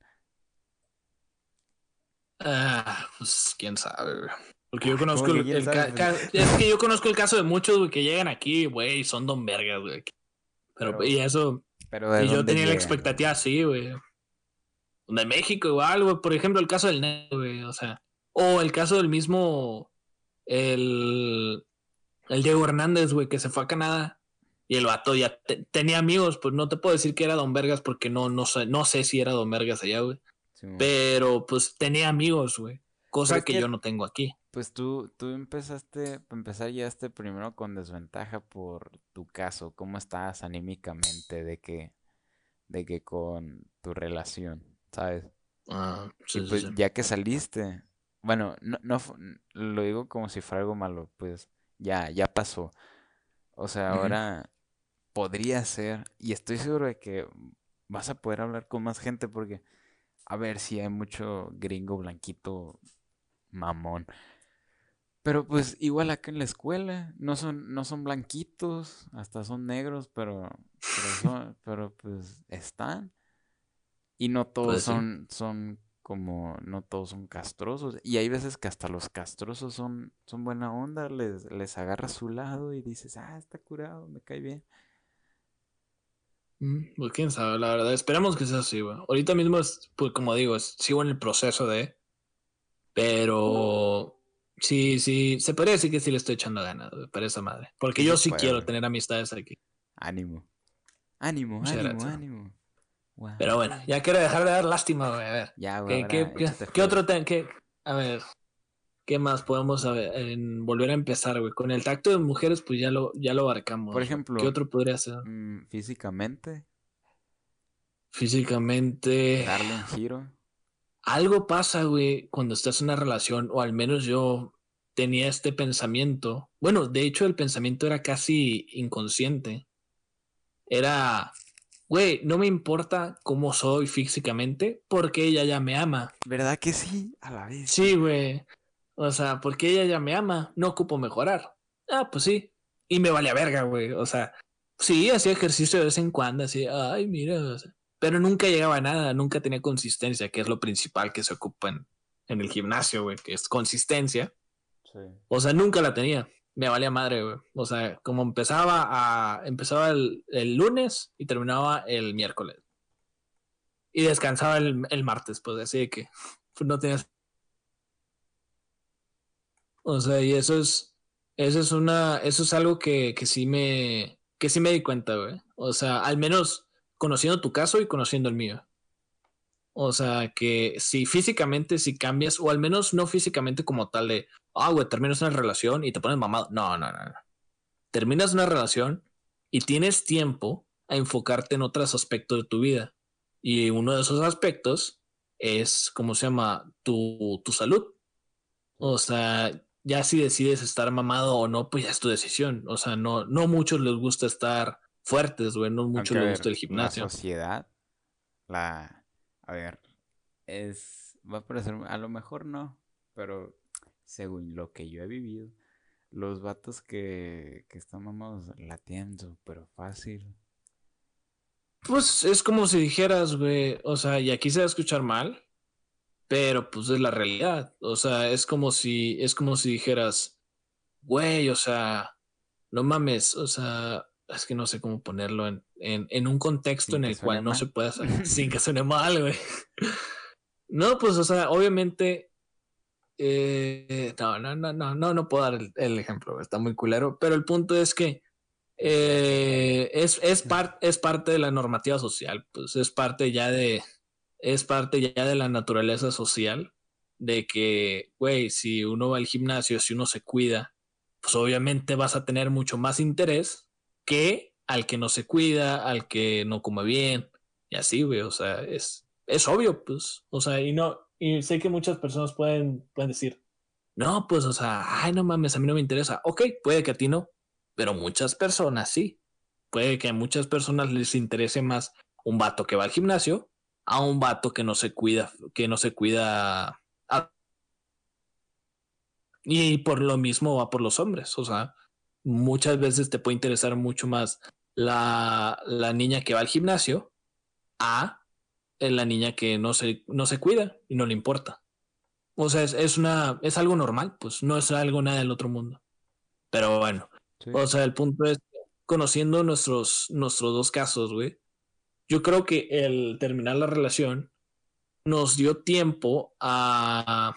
Ah, pues quién sabe, Porque yo conozco el, es que yo conozco el caso de muchos que llegan aquí, güey, son don vergas, güey. Pero, y eso pero y yo tenía la expectativa así, güey. De México igual, güey, por ejemplo, el caso del negro, güey, o sea, o el caso del mismo el el Diego Hernández, güey, que se fue a Canadá y el vato ya tenía amigos, pues no te puedo decir que era Don Vergas porque no, no, sé, no sé si era Don Vergas allá, güey. pero pues tenía amigos, güey. Cosa que, yo no tengo aquí. Pues tú, tú empezaste, empezar ya este primero con desventaja por tu caso. ¿Cómo estás anímicamente de que, de que con tu relación, sabes? Ah, sí, pues ya que saliste, bueno, no, no, lo digo como si fuera algo malo, pues ya, ya pasó. O sea, ahora podría ser, y estoy seguro de que vas a poder hablar con más gente porque, a ver si hay mucho gringo blanquito mamón. Pero pues igual acá en la escuela, no son, no son blanquitos, hasta son negros, pero, pero, pero pues están. Y no todos pues son, son como no todos son castrosos. Y hay veces que hasta los castrosos son, son buena onda, les, les agarra a su lado y dices, ah, está curado, me cae bien. Mm, pues quién sabe, la verdad. Esperamos que sea así, güey. Ahorita mismo, es, pues como digo, sigo en el proceso de. Pero sí, sí, se podría decir que sí le estoy echando ganas para esa madre. Porque yo sí quiero tener amistades aquí. Ánimo. Ánimo, ánimo, ánimo. Pero bueno, ya quiero dejar de dar lástima, güey. A ver. Ya, güey. ¿Qué, qué, otro tema? A ver. ¿Qué más podemos volver a empezar, güey? Con el tacto de mujeres, pues ya lo, ya lo abarcamos. Por ejemplo. ¿Qué otro podría ser? Mm, físicamente. Físicamente. Darle un giro. Algo pasa, güey, cuando estás en una relación, o al menos yo tenía este pensamiento. Bueno, de hecho, el pensamiento era casi inconsciente. Era güey, no me importa cómo soy físicamente porque ella ya me ama. ¿Verdad que sí? A la vez. Sí, güey. O sea, porque ella ya me ama, no ocupo mejorar. Ah, pues sí. Y me vale a verga, güey. O sea, sí, hacía ejercicio de vez en cuando, así, ay, mira. pero nunca llegaba a nada, nunca tenía consistencia, que es lo principal que se ocupa en, en el gimnasio, güey, que es consistencia. Sí. O sea, nunca la tenía me valía madre, güey. O sea, como empezaba a. Empezaba el, lunes y terminaba el miércoles. Y descansaba el, martes, pues así que pues, no tenías. O sea, y eso es. Eso es una. Eso es algo que, que sí me. Que sí me di cuenta, güey. O sea, al menos conociendo tu caso y conociendo el mío. O sea, que si físicamente, si cambias, o al menos no físicamente como tal de, ah, güey, terminas una relación y te pones mamado. No, no, no, no. Terminas una relación y tienes tiempo a enfocarte en otros aspectos de tu vida. Y uno de esos aspectos es, ¿cómo se llama? Tu, tu salud. O sea, ya si decides estar mamado o no, pues ya es tu decisión. O sea, no, no muchos les gusta estar fuertes, güey, no muchos les gusta el gimnasio. La sociedad, la a ver, es, va a parecer, a lo mejor no, pero según lo que yo he vivido, los vatos que, que están mamados la tienen súper fácil. Pues es como si dijeras, güey, o sea, y aquí se va a escuchar mal, pero pues es la realidad. O sea, es como si, es como si dijeras, güey, o sea, no mames, o sea, es que no sé cómo ponerlo en, en, un contexto en el cual no se puede hacer sin que suene mal, güey. No, pues, o sea, obviamente eh, no, no, no, no, no, no puedo dar el, ejemplo, está muy culero, pero el punto es que eh, es, es, es parte de la normativa social, pues es parte ya de, es parte ya de la naturaleza social de que, güey, si uno va al gimnasio, si uno se cuida, pues obviamente vas a tener mucho más interés que al que no se cuida, al que no come bien, y así, güey, o sea, es, es obvio, pues, o sea, y no, y sé que muchas personas pueden, pueden decir, no, pues, o sea, ay, no mames, a mí no me interesa. Ok, puede que a ti no, pero muchas personas sí. Puede que a muchas personas les interese más un vato que va al gimnasio a un vato que no se cuida, que no se cuida. Y por lo mismo va por los hombres. O sea, muchas veces te puede interesar mucho más la, la niña que va al gimnasio a la niña que no se, no se cuida y no le importa. O sea, es, una, es algo normal, pues no es algo nada del otro mundo. Pero bueno, o sea, el punto es, conociendo nuestros, nuestros dos casos, güey, yo creo que el terminar la relación nos dio tiempo a...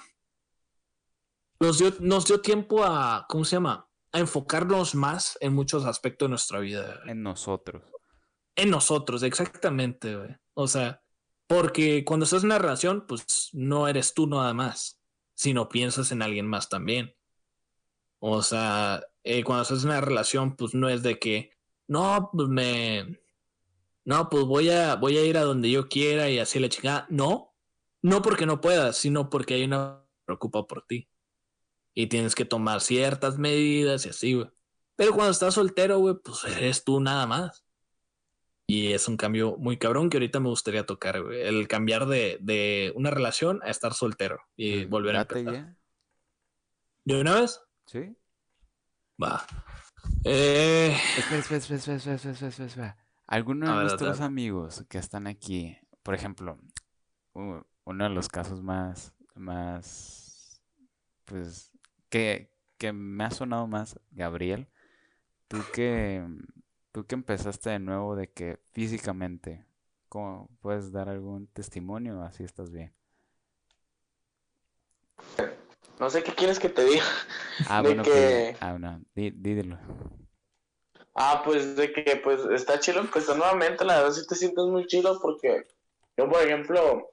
Nos dio, nos dio tiempo a, ¿cómo se llama? A enfocarnos más en muchos aspectos de nuestra vida. En nosotros. En nosotros, exactamente, güey. O sea, porque cuando estás en una relación, pues no eres tú nada más, sino piensas en alguien más también. O sea, eh, cuando estás en una relación, pues no es de que, no, pues me, no, pues voy a, voy a ir a donde yo quiera y así la chingada. No, no porque no puedas, sino porque hay una que preocupa por ti. Y tienes que tomar ciertas medidas y así, güey. Pero cuando estás soltero, güey, pues eres tú nada más. Y es un cambio muy cabrón que ahorita me gustaría tocar, El cambiar de, una relación a estar soltero y volver a empezar. ¿De una vez? Sí. Va. Eh... Espera, espera, espera, espera, espera, espera, espera. Algunos de nuestros amigos que están aquí, por ejemplo, uno de los casos más, más, pues, que, que me ha sonado más, Gabriel, tú que Tú que empezaste de nuevo de que físicamente, ¿cómo puedes dar algún testimonio? Así estás bien. No sé qué quieres que te diga. Ah, bueno, que... Pues, ah, no, dídelo. Ah, pues de que pues está chido pues nuevamente, la verdad sí te sientes muy chido porque yo, por ejemplo,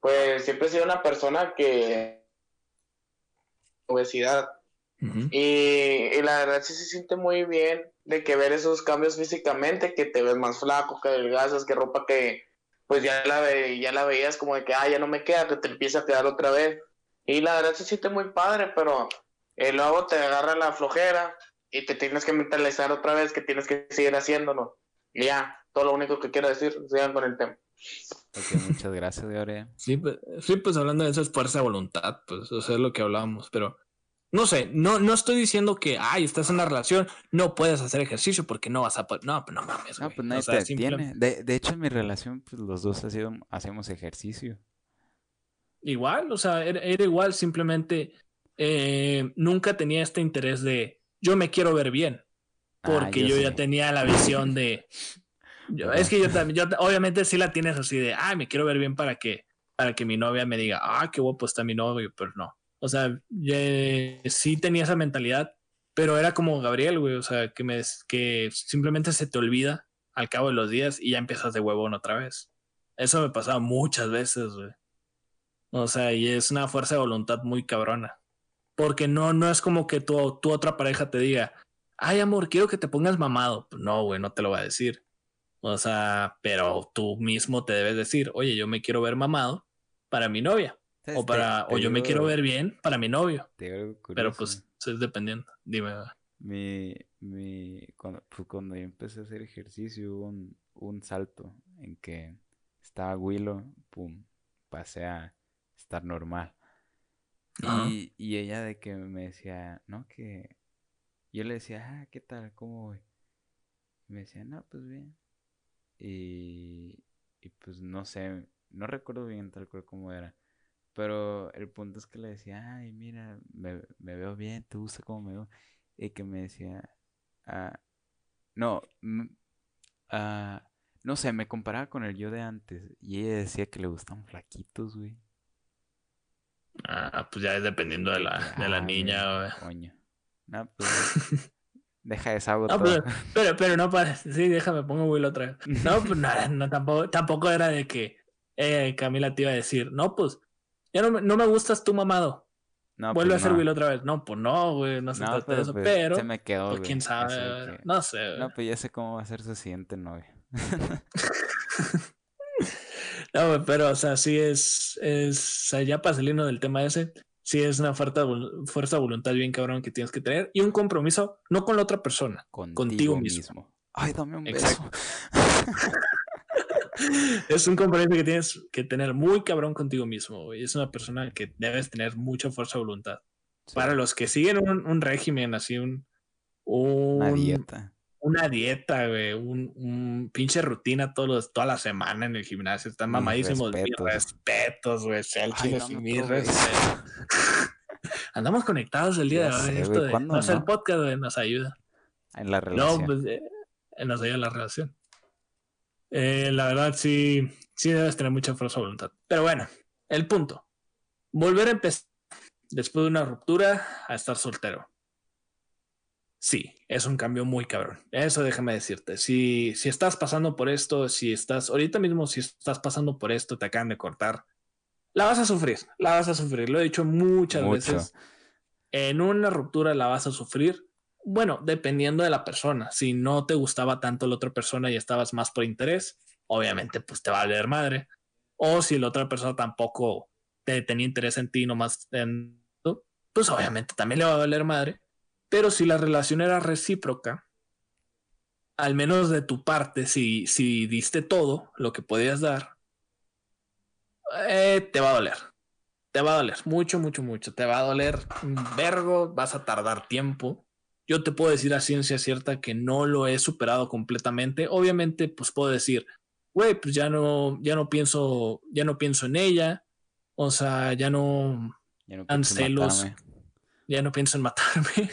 pues siempre he sido una persona que obesidad y, la verdad sí se siente muy bien de que ver esos cambios físicamente, que te ves más flaco, que adelgazas, que ropa que pues ya la, ve, ya la veías como de que, ah, ya no me queda, que te empieza a quedar otra vez. Y la verdad se siente muy padre, pero eh, luego te agarra la flojera y te tienes que mentalizar otra vez que tienes que seguir haciéndolo. Y ya, todo lo único que quiero decir, sigan con el tema. Muchas gracias, Gabriel. Sí, pues, sí, pues hablando de eso es fuerza de voluntad, pues, eso es lo que hablábamos, pero no sé, no, no estoy diciendo que, ay, estás en una relación, no puedes hacer ejercicio porque no vas a poder. No, pues no mames. No, pues nadie te tiene. De, de, hecho, en mi relación, pues los dos hacemos ejercicio. Igual, o sea, era, igual, simplemente eh, nunca tenía este interés de yo me quiero ver bien. Ah, porque yo, ya tenía la visión de. Es que yo también, yo, obviamente sí la tienes así de, ay, me quiero ver bien para que, para que mi novia me diga, ah, qué guapo está mi novio, pero no. O sea, sí tenía esa mentalidad, pero era como Gabriel, güey, o sea, que, me, que simplemente se te olvida al cabo de los días y ya empiezas de huevón otra vez. Eso me pasaba muchas veces, güey. O sea, y es una fuerza de voluntad muy cabrona. Porque no, no es como que tu, tu otra pareja te diga, ay amor, quiero que te pongas mamado. Pues no, güey, no te lo va a decir. O sea, pero tú mismo te debes decir, oye, yo me quiero ver mamado para mi novia. O para, o yo me quiero ver bien para mi novio. Pero pues es dependiendo. Dime. Mi, mi, cuando, pues, cuando yo empecé a hacer ejercicio hubo un, un salto en que estaba Willow, pum, pasé a estar normal. Y, y, ella de que me decía, no, que yo le decía, ah, ¿qué tal? ¿Cómo voy? Y me decía, no, pues bien. Y, y pues no sé, no recuerdo bien tal cual cómo era. Pero el punto es que le decía, ay, mira, me, veo bien, te gusta cómo me veo. Y que me decía, ah, no, ah, no sé, me comparaba con el yo de antes. Y ella decía que le gustan flaquitos, güey. Ah, pues ya es dependiendo de la, de la Ah, niña, güey. Coño. No, pues. Deja esa agua No, pero, pero, pero no para. Sí, déjame, pongo Will otra vez. No, pues nada, no, tampoco, tampoco era de que eh, Camila te iba a decir, no, pues, ya no me, no me gustas tú, mamado. No, Vuelve pues a ser no. Will otra vez. No, pues no, güey, no se trata de eso. pues, pero, se me quedó, pues quién sabe, que- no sé. güey. No, pues ya sé cómo va a ser su siguiente novia. No, güey, pero, o sea, sí es, es, o sea, ya para salirnos del tema ese, sí es una fuerza, fuerza de voluntad bien cabrón que tienes que tener y un compromiso, no con la otra persona, Contigo, mismo. mismo. Ay, dame un Exacto. beso. es un compromiso que tienes que tener muy cabrón contigo mismo, güey. Es una persona que debes tener mucha fuerza de voluntad. Sí, Para los que siguen un, un régimen, así un, un- Una dieta. Una dieta, güey, un, un pinche rutina todos los, toda la semana en el gimnasio, están mamadísimos. Mis respetos. respetos, güey, sí, otro mis respetos. Andamos conectados el día Ya de hoy. sé, Esto de ¿cuándo no hacer no? podcast, güey, nos ayuda. En la relación. No, pues eh, nos ayuda la relación. Eh, la verdad, sí, sí debes tener mucha fuerza de voluntad. Pero bueno, el punto. Volver a empezar después de una ruptura a estar soltero. Sí, es un cambio muy cabrón. Eso déjame decirte. Si, si estás pasando por esto, si estás, ahorita mismo, si estás pasando por esto, te acaban de cortar, la vas a sufrir, la vas a sufrir. Lo he dicho muchas Mucho. veces. En una ruptura la vas a sufrir. Bueno, dependiendo de la persona. Si no te gustaba tanto la otra persona y estabas más por interés, obviamente pues te va a valer madre. O si la otra persona tampoco te tenía interés en ti, nomás en pues obviamente también le va a valer madre. Pero si la relación era recíproca, al menos de tu parte, si, si diste todo lo que podías dar, eh, te va a doler. Te va a doler mucho, mucho, mucho. Te va a doler un vergo, vas a tardar tiempo. Yo te puedo decir a ciencia cierta que no lo he superado completamente. Obviamente, pues puedo decir, güey, pues ya no, ya no pienso, ya no pienso en ella. O sea, ya no, Ya no dan celos. ya no pienso en matarme.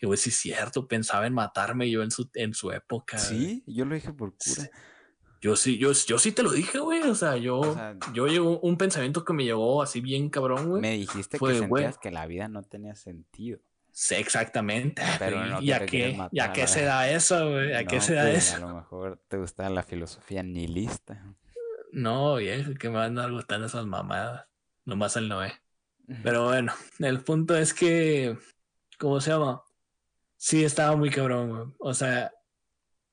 Y güey, sí es cierto, pensaba en matarme yo en su, en su época. güey. Sí, yo lo dije por cura. Yo sí, yo, yo sí te lo dije, güey. O sea, yo, O sea, yo llegó un pensamiento que me llegó así bien cabrón, güey. Me dijiste fue, que güey. sentías que la vida no tenía sentido. Sí, exactamente. Pero no ¿Y a qué, quieres ¿Y a matar, qué se da eso, güey? ¿A qué se da pues, eso? A lo mejor te gusta la filosofía nihilista. No, viejo, que me van a gustando esas mamadas. Nomás el Noé. Pero bueno, el punto es que, ¿cómo se llama? Sí, estaba muy cabrón, güey. O sea,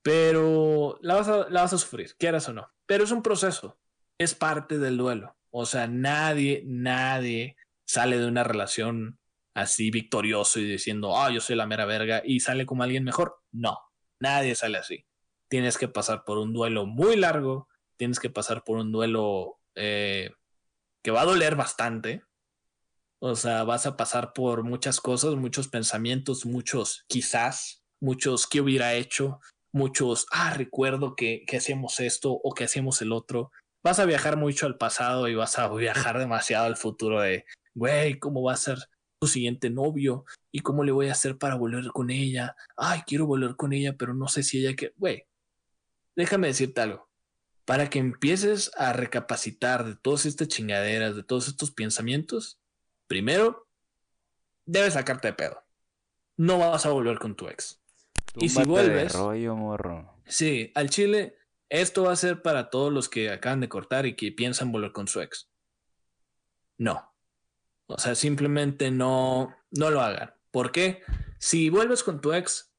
pero la vas, a, la vas a sufrir, quieras o no. Pero es un proceso, es parte del duelo. O sea, nadie, nadie sale de una relación así victorioso y diciendo, ah, yo soy la mera verga y sale como alguien mejor. No, nadie sale así. Tienes que pasar por un duelo muy largo, tienes que pasar por un duelo eh, que va a doler bastante. O sea, vas a pasar por muchas cosas, muchos pensamientos, muchos quizás, muchos que hubiera hecho, muchos, ah, recuerdo que, que hacíamos esto o que hacíamos el otro. Vas a viajar mucho al pasado y vas a viajar demasiado al futuro de, güey, ¿cómo va a ser tu siguiente novio? ¿Y cómo le voy a hacer para volver con ella? Ay, quiero volver con ella, pero no sé si ella que, güey, déjame decirte algo. Para que empieces a recapacitar de todas estas chingaderas, de todos estos pensamientos, primero, debes sacarte de pedo. No vas a volver con tu ex. Y si vuelves- rollo, morro. Sí, al chile, esto va a ser para todos los que acaban de cortar y que piensan volver con su ex. No. O sea, simplemente no, no lo hagan. ¿Por qué? Si vuelves con tu ex,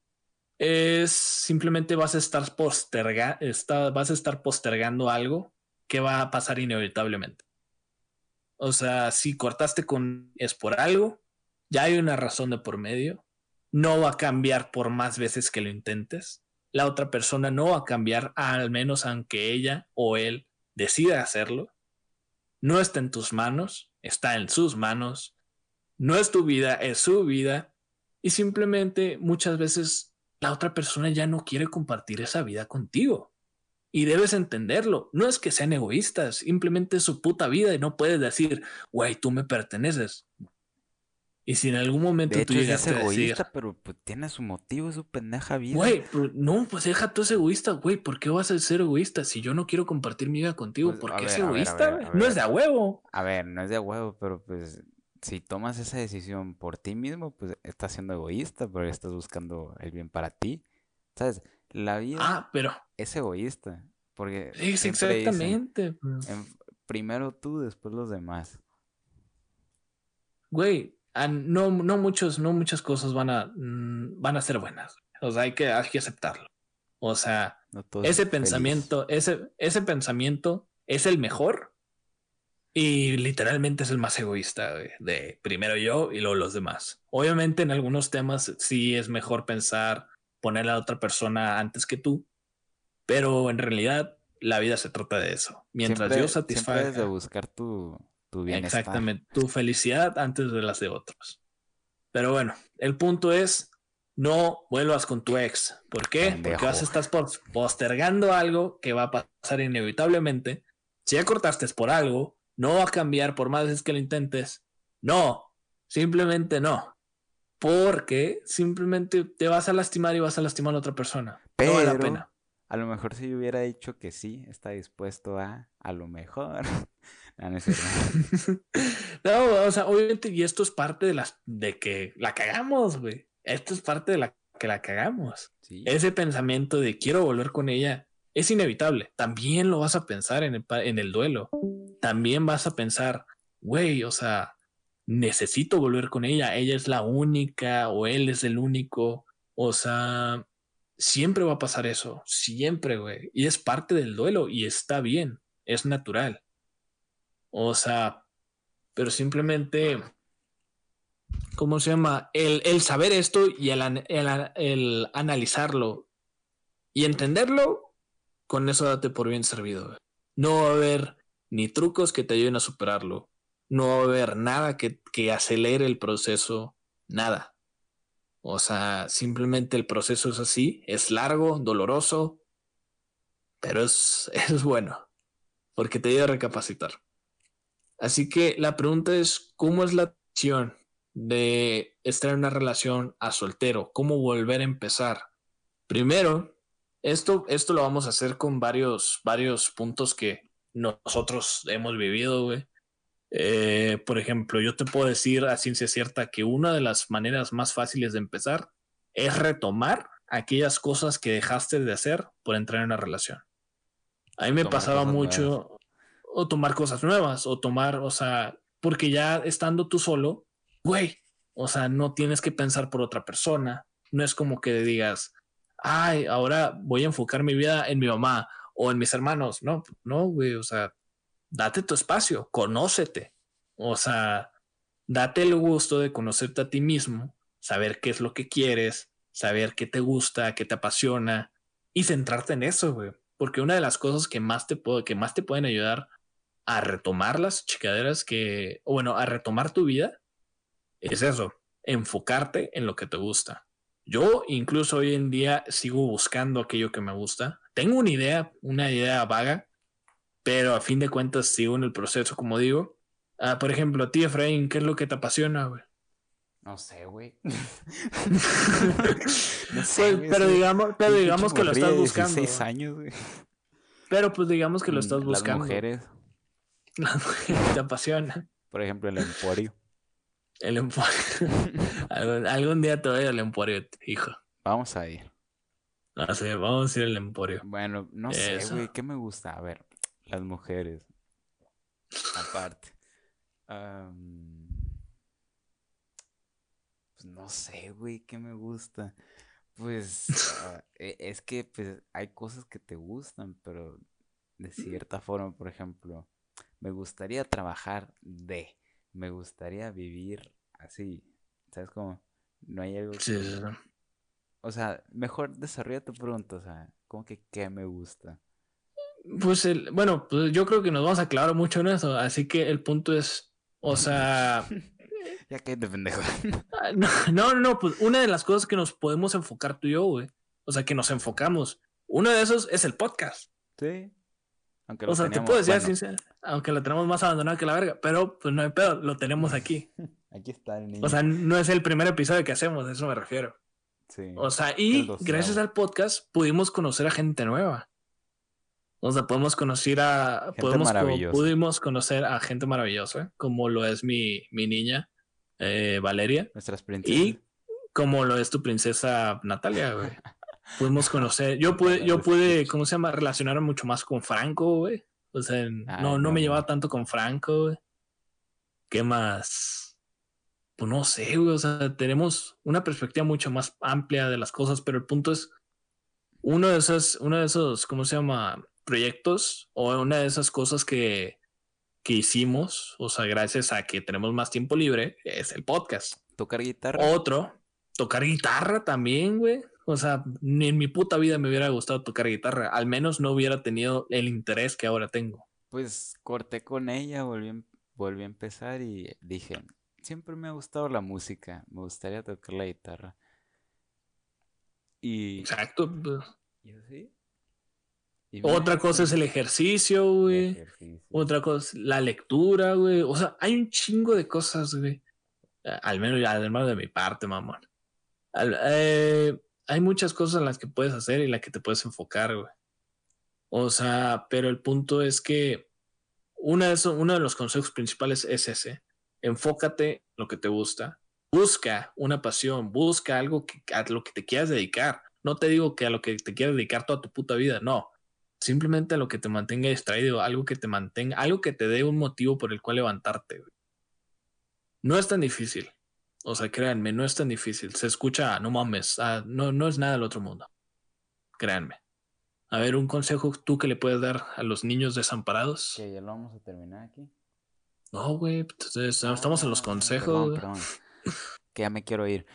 es simplemente vas a estar posterga, está- vas a estar postergando algo que va a pasar inevitablemente. O sea, si cortaste con es por algo, ya hay una razón de por medio. No va a cambiar por más veces que lo intentes la otra persona no va a cambiar, al menos aunque ella o él decida hacerlo. No está en tus manos, está en sus manos. No es tu vida, es su vida. Y simplemente muchas veces la otra persona ya no quiere compartir esa vida contigo. Y debes entenderlo. No es que sean egoístas, simplemente es su puta vida y no puedes decir, güey, tú me perteneces. Y si en algún momento de tú hecho, es a decir, egoísta, pero pues, tiene su motivo, su pendeja vida. güey, pero no, pues deja tú ese egoísta, güey, ¿por qué vas a ser egoísta si yo no quiero compartir mi vida contigo? Pues, ¿Por a qué es ver, a a egoísta, ver, a No es de a huevo. A ver, no es de huevo, pero pues si tomas esa decisión por ti mismo, pues estás siendo egoísta, porque estás buscando el bien para ti. ¿Sabes? La vida Ah, pero es egoísta, porque es dicen, exactamente. pues. en- primero tú, después los demás. Güey, ah, no, no muchos, no muchas cosas van a, mm, van a ser buenas. O sea, hay que, hay que aceptarlo. O sea, No ese feliz. pensamiento, ese, ese pensamiento es el mejor y literalmente es el más egoísta güey, de primero yo y luego los demás. Obviamente en algunos temas sí es mejor pensar poner a la otra persona antes que tú, pero en realidad la vida se trata de eso. Mientras Siempre- yo satisfaga de buscar tu, tu bienestar. exactamente tu felicidad antes de las de otros. Pero bueno, el punto es no vuelvas con tu ex. ¿Por qué? Porque Pendejo. vas a estar pos- postergando algo que va a pasar inevitablemente. Si ya cortaste por algo, no va a cambiar por más veces que lo intentes. No, simplemente no. Porque simplemente te vas a lastimar y vas a lastimar a otra persona. no vale la Pero- pena. A lo mejor si yo hubiera dicho que sí, está dispuesto a, a lo mejor. No cierto. no, o sea, obviamente, y esto es parte de las de que la cagamos, güey. Esto es parte de la que la cagamos. Sí. Ese pensamiento de quiero volver con ella es inevitable. También lo vas a pensar en el, pa- en el duelo. También vas a pensar, güey, o sea, necesito volver con ella. Ella es la única o él es el único. O sea, siempre va a pasar eso. Siempre, güey. Y es parte del duelo y está bien. Es natural. O sea, pero simplemente, ¿cómo se llama? El, el saber esto y el, el el analizarlo y entenderlo, con eso date por bien servido. No va a haber ni trucos que te ayuden a superarlo. No va a haber nada que, que acelere el proceso. Nada. O sea, simplemente el proceso es así. Es largo, doloroso, pero es, es bueno. Porque te ayuda a recapacitar. Así que la pregunta es, ¿cómo es la acción de estar en una relación a soltero? ¿Cómo volver a empezar? Primero, esto, esto lo vamos a hacer con varios, varios puntos que nosotros hemos vivido, güey. Eh, por ejemplo, yo te puedo decir a ciencia cierta que una de las maneras más fáciles de empezar es retomar aquellas cosas que dejaste de hacer por entrar en una relación. A mí me Tomar pasaba mucho o tomar cosas nuevas o tomar, o sea, porque ya estando tú solo, güey, o sea, no tienes que pensar por otra persona. No es como que digas, ay, ahora voy a enfocar mi vida en mi mamá o en mis hermanos. No, no, güey, o sea, date tu espacio, conócete. O sea, date el gusto de conocerte a ti mismo, saber qué es lo que quieres, saber qué te gusta, qué te apasiona y centrarte en eso, güey. Porque una de las cosas que más te puedo, que más te pueden ayudar a retomar las chicaderas que, o bueno, a retomar tu vida, es eso, enfocarte en lo que te gusta. Yo incluso hoy en día sigo buscando aquello que me gusta. Tengo una idea, una idea vaga, pero a fin de cuentas sigo en el proceso, como digo. Ah, por ejemplo, a ti, Efraín, ¿qué es lo que te apasiona, güey? No sé, güey. Pues, pero digamos, pero digamos que lo estás buscando. 16 güey. años, güey. Pero pues digamos que lo estás Mm, buscando. Las mujeres, Las mujeres te apasiona. por ejemplo, el emporio. El emporio. algún, algún día te voy a ir al emporio, hijo. Vamos a ir. No sé, vamos a ir al emporio. Bueno, no sé, güey, ¿qué me gusta? A ver, las mujeres. Aparte. Pues no sé, güey, ¿qué me gusta? Pues ah, e- es que pues hay cosas que te gustan, pero de cierta forma, por ejemplo, me gustaría trabajar de, me gustaría vivir así, ¿sabes cómo? No hay algo Sí, que- sí, sí. o sea, mejor desarrolla tu pregunta, o sea, ¿cómo que qué me gusta? Pues el, bueno, pues yo creo que nos vamos a aclarar mucho en eso, así que el punto es, o sea, Ya que de pendejo. ah, no, no, no, pues una de las cosas que nos podemos enfocar tú y yo, güey, o sea, que nos enfocamos, uno de esos es el podcast. Sí. Aunque O lo sea, te puedo decir bueno, aunque lo tenemos más abandonado que la verga, pero pues no hay pedo, lo tenemos aquí. Aquí está el niño. O sea, no es el primer episodio que hacemos, a eso me refiero. Sí. O sea, y gracias al podcast pudimos conocer a gente nueva. O sea, podemos conocer a. podemos, pudimos conocer a gente maravillosa, como lo es mi, mi niña, eh, Valeria. Nuestras princesas. Y como lo es tu princesa Natalia, güey. Pudimos conocer. Yo pude, yo pude, ¿cómo se llama? Relacionarme mucho más con Franco, güey. O sea, ah, no, no me llevaba tanto con Franco, güey. ¿Qué más? Pues no sé, güey. O sea, tenemos una perspectiva mucho más amplia de las cosas, pero el punto es uno de esos, uno de esos, ¿cómo se llama? Proyectos o una de esas cosas que, que hicimos, o sea, gracias a que tenemos más tiempo libre, es el podcast. Tocar guitarra. Otro, tocar guitarra también, güey. O sea, ni en mi puta vida me hubiera gustado tocar guitarra. Al menos no hubiera tenido el interés que ahora tengo. Pues corté con ella, volví, volví a empezar y dije, siempre me ha gustado la música, me gustaría tocar la guitarra. Y... Exacto. Pues. ¿Y así? Otra cosa es el ejercicio, güey. Otra cosa, la lectura, güey. O sea, hay un chingo de cosas, güey. Al menos, al menos de mi parte, mamón. Eh, hay muchas cosas en las que puedes hacer y en las que te puedes enfocar, güey. O sea, pero el punto es que una de uno de los consejos principales es ese. Enfócate en lo que te gusta. Busca una pasión, busca algo que, a lo que te quieras dedicar. No te digo que a lo que te quieras dedicar toda tu puta vida, no. Simplemente a lo que te mantenga distraído, algo que te mantenga, algo que te dé un motivo por el cual levantarte. Güey. No es tan difícil. O sea, créanme, no es tan difícil. Se escucha, no mames, ah, no, no es nada del otro mundo. Créanme. A ver, un consejo tú que le puedes dar a los niños desamparados. Que ya lo vamos a terminar aquí. No, güey, pues, estamos en los ah, consejos. que ya me quiero ir.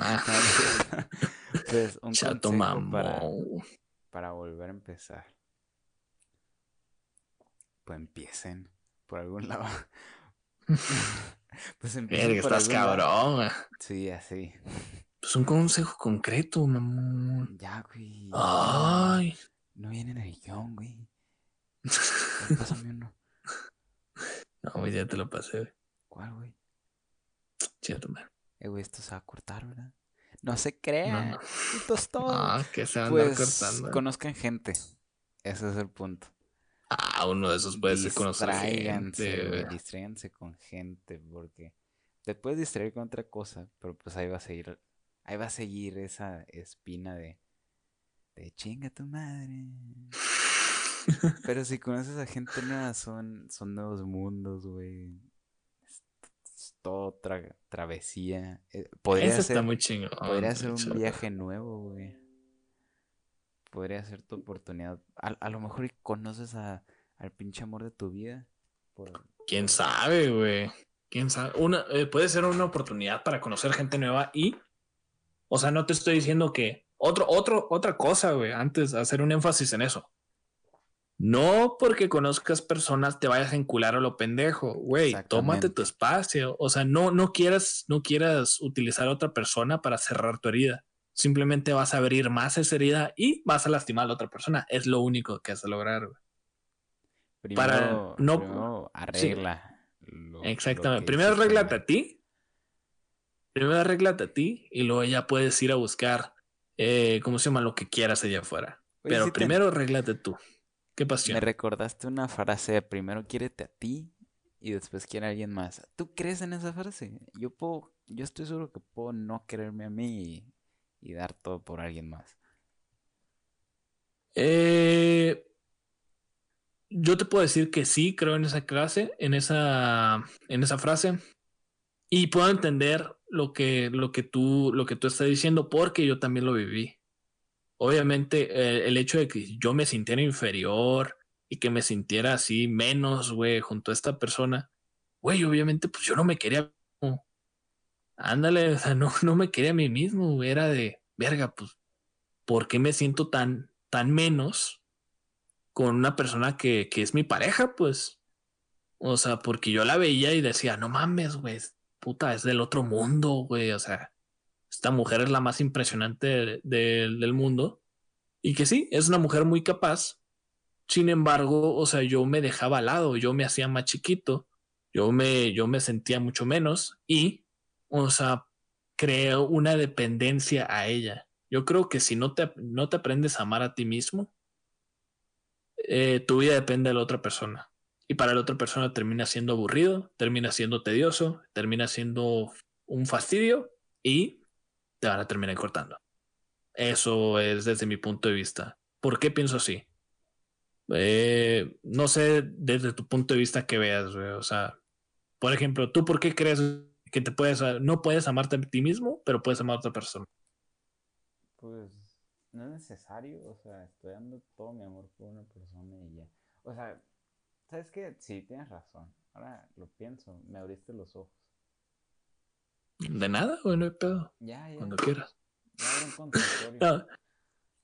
Ah. pues un consejo para, para volver a empezar. Pues empiecen por algún lado. Pues estás cabrón. Sí, así. Pues un consejo concreto, mamón. Ya, güey. Ay. No viene en el guion, güey. Pásame uno. No, güey, ya te lo pasé, güey. ¿Cuál, güey? Cierto, man. Eh, güey, esto se va a cortar, ¿verdad? No se crean. No, Ah, que se van pues, cortando. Conozcan gente. Ese es el punto. Ah, uno de esos puede ser conocer gente. Distráiganse con gente, porque te puedes distraer con otra cosa, pero pues ahí va a seguir, ahí va a seguir esa espina de, de chinga tu madre. pero si conoces a gente nueva, son, son nuevos mundos, güey. Todo otra travesía. Eh, podría Eso ser, está muy chingón. Podría ser un viaje nuevo, güey podría ser tu oportunidad. A, lo mejor conoces a, al pinche amor de tu vida. ¿Quién sabe, güey? ¿Quién sabe? Una, eh, puede ser una oportunidad para conocer gente nueva y, o sea, no te estoy diciendo que otro, otro, otra cosa, güey, antes hacer un énfasis en eso. No porque conozcas personas te vayas a encular a lo pendejo, güey. Tómate tu espacio. O sea, no, no quieras, no quieras utilizar a otra persona para cerrar tu herida simplemente vas a abrir más esa herida y vas a lastimar a la otra persona. Es lo único que has de lograr. Primero, Para no arregla. Exactamente. primero arréglate a ti. Primero arréglate a ti y luego ya puedes ir a buscar, eh, ¿cómo se llama? Lo que quieras allá afuera. Pero primero arréglate tú. ¿Qué pasión? Me recordaste una frase, primero quiérete a ti y después quiere a alguien más. ¿Tú crees en esa frase? Yo puedo, yo estoy seguro que puedo no quererme a mí y dar todo por alguien más? Eh, yo te puedo decir que sí, creo en esa clase, en esa, en esa frase. Y puedo entender lo que, lo que tú, lo que tú estás diciendo, porque yo también lo viví. Obviamente, eh, el hecho de que yo me sintiera inferior y que me sintiera así menos, güey, junto a esta persona, güey, obviamente, pues yo no me quería ándale, o sea, no, no me quería a mí mismo, era de, verga, pues, ¿por qué me siento tan, tan menos con una persona que, que es mi pareja, pues? O sea, porque yo la veía y decía, no mames, güey, puta, es del otro mundo, güey, o sea, esta mujer es la más impresionante del mundo. Y que sí, es una mujer muy capaz. Sin embargo, o sea, yo me dejaba al lado, yo me hacía más chiquito yo me, yo me sentía mucho menos y, o sea, creo una dependencia a ella. Yo creo que si no te, no te aprendes a amar a ti mismo, eh, tu vida depende de la otra persona. Y para la otra persona termina siendo aburrido, termina siendo tedioso, termina siendo un fastidio y te van a terminar cortando. Eso es desde mi punto de vista. ¿Por qué pienso así? Eh, no sé desde tu punto de vista que veas, O sea, por ejemplo, ¿tú por qué crees que te puedes, no puedes amarte a ti mismo, pero puedes amar a otra persona? Pues no es necesario, o sea, estoy dando todo mi amor por una persona y ya. O sea, ¿sabes qué? Sí, tienes razón. Ahora lo pienso, me abriste los ojos. De nada, güey, no hay pedo. Ya, ya. Cuando quieras. no,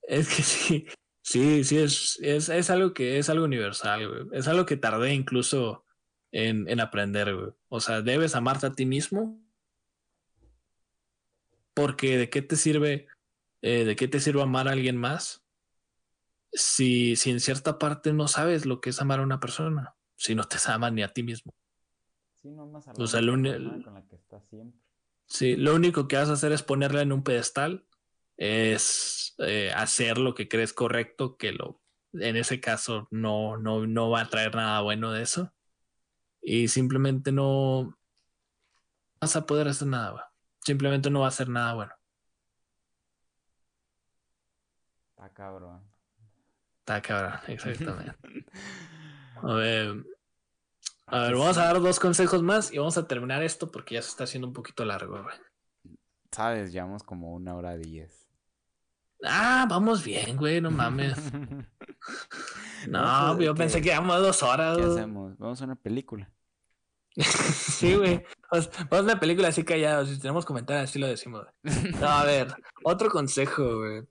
es que sí, sí, sí, es, es, es, algo que es algo universal, güey. Es algo que tardé incluso en, en aprender, güey. O sea, debes amarte a ti mismo. Porque de qué te sirve eh, ¿de qué te sirve amar a alguien más si, si en cierta parte no sabes lo que es amar a una persona? Si no te amas ni a ti mismo. Sí, no más a la lo con la que estás siempre. Sí, lo único que vas a hacer es ponerla en un pedestal, es eh, hacer lo que crees correcto, que lo, en ese caso no, no, no va a traer nada bueno de eso. Y simplemente no vas a poder hacer nada, Simplemente no va a hacer nada bueno. Está cabrón. Está cabrón, exactamente. a ver. A ver, vamos a dar dos consejos más y vamos a terminar esto porque ya se está haciendo un poquito largo, güey. Sabes, llevamos como una hora diez. Ah, vamos bien, güey, no mames. no, yo pensé que íbamos dos horas. ¿Qué hacemos? Vamos a una película. sí, güey. Vamos, a una película así callados. Si tenemos comentarios, así lo decimos. No, a ver, otro consejo, güey.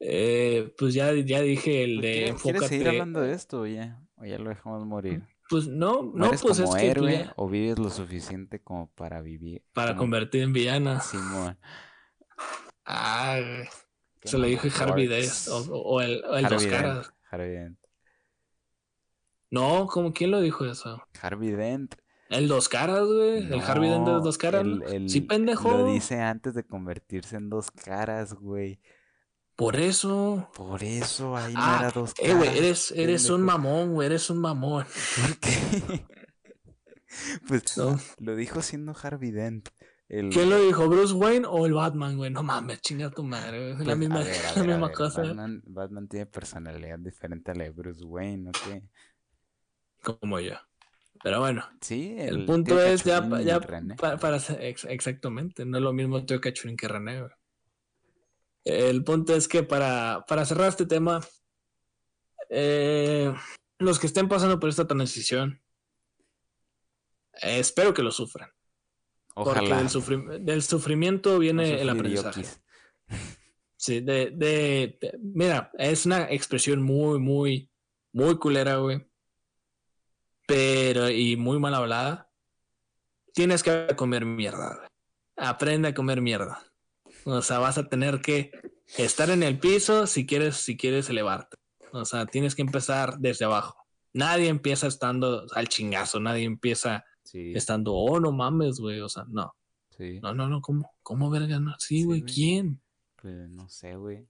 Eh, pues ya, ya dije el de enfócate. ¿Quieres seguir hablando de esto o ya? ¿O ya lo dejamos morir? Pues no, no, pues como es héroe o vives lo suficiente como para vivir. Para convertir en villana. Simón. Ah, se lo dijo Harvey Dent o, el, el Dos Caras. Harvey Dent. No, ¿cómo quién lo dijo eso? Harvey Dent. El Dos Caras, güey. el Harvey Dent de Dos Caras. sí, pendejo. Lo dice antes de convertirse en Dos Caras, güey. Por eso. Por eso, ahí no ah, era dos caras. Eh, güey, eres, eres un mamón, güey, eres un mamón. ¿Por qué? pues no. lo dijo siendo Harvey Dent. El... ¿Quién lo dijo? ¿Bruce Wayne o el Batman, güey? No mames, chinga tu madre, Es la pues, misma, la misma cosa. Batman, Batman, tiene personalidad diferente a la de Bruce Wayne, ¿no qué? Como yo. Pero bueno. Sí, el, punto es ya, ya para, para, exactamente. No es lo mismo Tío Cachurín que René, güey. El punto es que para, para cerrar este tema, eh, los que estén pasando por esta transición, espero que lo sufran. Porque del, sufrimiento viene el aprendizaje. Sí, de, de, Mira, es una expresión muy, muy, muy culera, güey. Pero, y muy mal hablada. Tienes que comer mierda, Aprende a comer mierda. O sea, vas a tener que estar en el piso si quieres, si quieres elevarte. O sea, tienes que empezar desde abajo. Nadie empieza estando al chingazo, nadie empieza estando, oh, no mames, güey. O sea, no. No, no, no, ¿cómo? ¿Cómo verga? No? Sí, güey, ¿quién? Pues no sé, güey.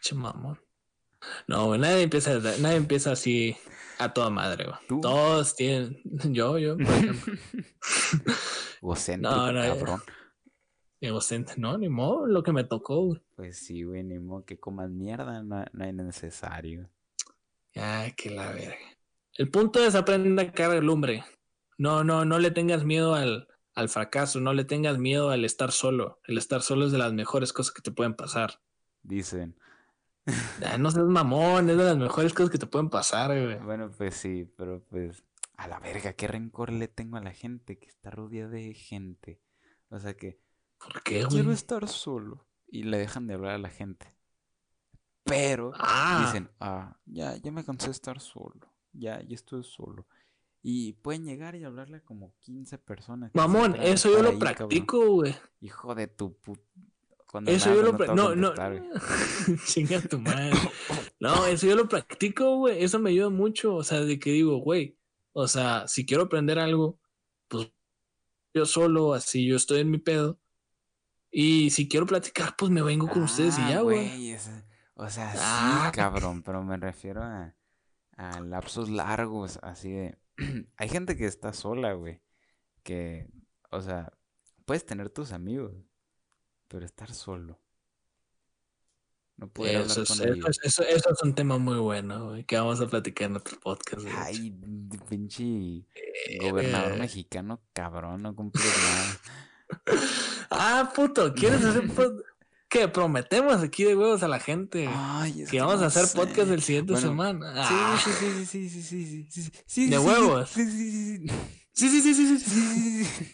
Che mamón. No, güey, nadie empieza, nadie empieza así a toda madre, güey. Todos tienen. Yo, yo, por ejemplo. no, no, cabrón egocéntrico. No, ni modo, lo que me tocó, Pues sí, güey, ni modo que comas mierda, no, no hay necesario. Ay, que la verga. El punto es aprender a caer lumbre. No, no, no le tengas miedo al, al fracaso, no le tengas miedo al estar solo. El estar solo es de las mejores cosas que te pueden pasar. Dicen. no seas mamón, es de las mejores cosas que te pueden pasar, güey. Bueno, pues sí, pero pues a la verga, qué rencor le tengo a la gente que está rodeada de gente. O sea que ¿Por qué, Quiero estar solo. Y le dejan de hablar a la gente. Pero ah. dicen, ah, ya, ya me cansé de estar solo. Ya, ya estoy solo. Y pueden llegar y hablarle a como 15 personas. Mamón, eso yo lo practico, güey. Hijo de tu puta. Eso yo lo practico. No, no. Chinga tu madre. No, eso yo lo practico, güey. Eso me ayuda mucho. O sea, de que digo, güey, O sea, si quiero aprender algo, pues yo solo, así yo estoy en mi pedo. Y si quiero platicar, pues me vengo con ustedes y Ah, ya, güey. O sea, Ah. sí, cabrón, pero me refiero a, a lapsos largos, así de... Hay gente que está sola, güey. Que, o sea, puedes tener tus amigos, pero estar solo. No poder hablar es, con eso, ellos. es- eso- eso es un tema muy bueno, güey, que vamos a platicar en otro podcast. Ay, pinche Eh, gobernador mexicano, cabrón, no cumple nada. Ah, puto, ¿quieres hacer pod- ¿Qué? Prometemos aquí de huevos a la gente Ay, que vamos no a hacer sé. podcast el siguiente Bueno, semana. Sí, Ah, sí, sí, sí, sí, sí, sí, sí, sí, sí, ¿De sí, huevos? Sí, sí, sí, sí. Sí, sí, sí, sí, sí, sí. Sí, sí, sí.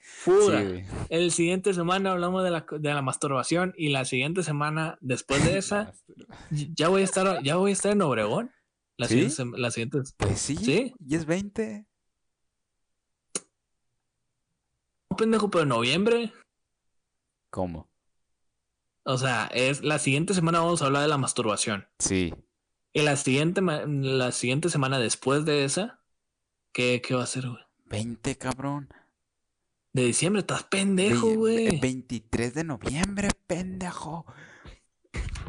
Fuga. El siguiente semana hablamos de la, de la masturbación y la siguiente semana, después de esa, ya voy a estar, ya voy a estar en Obregón. La ¿Sí? siguiente, la siguiente. Pues sí, ¿Sí? y es 20. No, pendejo, pero en noviembre. ¿Cómo? O sea, es la siguiente semana vamos a hablar de la masturbación. Sí. Y la siguiente, la siguiente semana después de esa, ¿qué, qué va a ser, güey? 20, cabrón. De diciembre, estás pendejo, güey. 23 de noviembre, pendejo.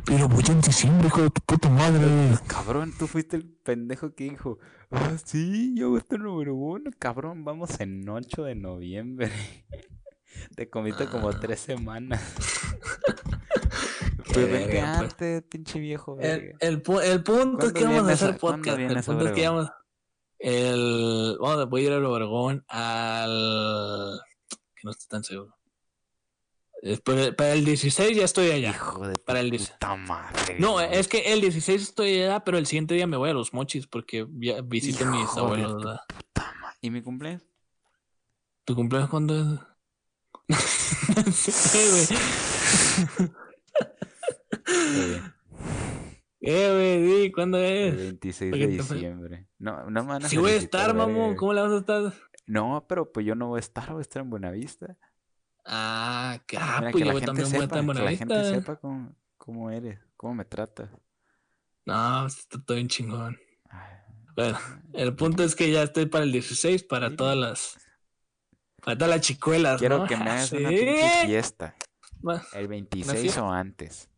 Pero voy en diciembre, hijo de tu puta madre. Cabrón, tú fuiste el pendejo que dijo, ah, sí, yo voy a estar número uno. Cabrón, vamos en 8 de noviembre. Te comiste como Ah. tres semanas. Pues vente pues. antes, pinche viejo. El, verga. el, pu- el punto es ¿Cuándo que vamos a hacer podcast. El punto es que vamos. El, vamos a ir al Obregón al. Que no estoy tan seguro. Eh, Para, el 16 ya estoy allá. Hijo de para el puta madre. No, es que el 16 estoy allá, pero el siguiente día me voy a los mochis porque ya visito a mis abuelos. puta ¿Y mi cumpleaños? ¿Tu cumpleaños cuándo es? sí, güey. Eh, güey, di, ¿cuándo El es? 26 Porque de te fue- diciembre. No, no me van a Si voy a estar, mamón. ¿cómo la vas a estar? No, pero pues yo no voy a estar, voy a estar en Buenavista. Ah, que, ah, Mira, pues yo la voy gente también voy a estar en que la gente sepa cómo, cómo eres, cómo me tratas. No, pues, está todo bien chingón. Bueno, el punto es que ya estoy para el 16, para todas las. Para todas las chicuelas, Quiero ¿no? que me hagas Sí. una pinche fiesta. El 26 fiesta. o antes.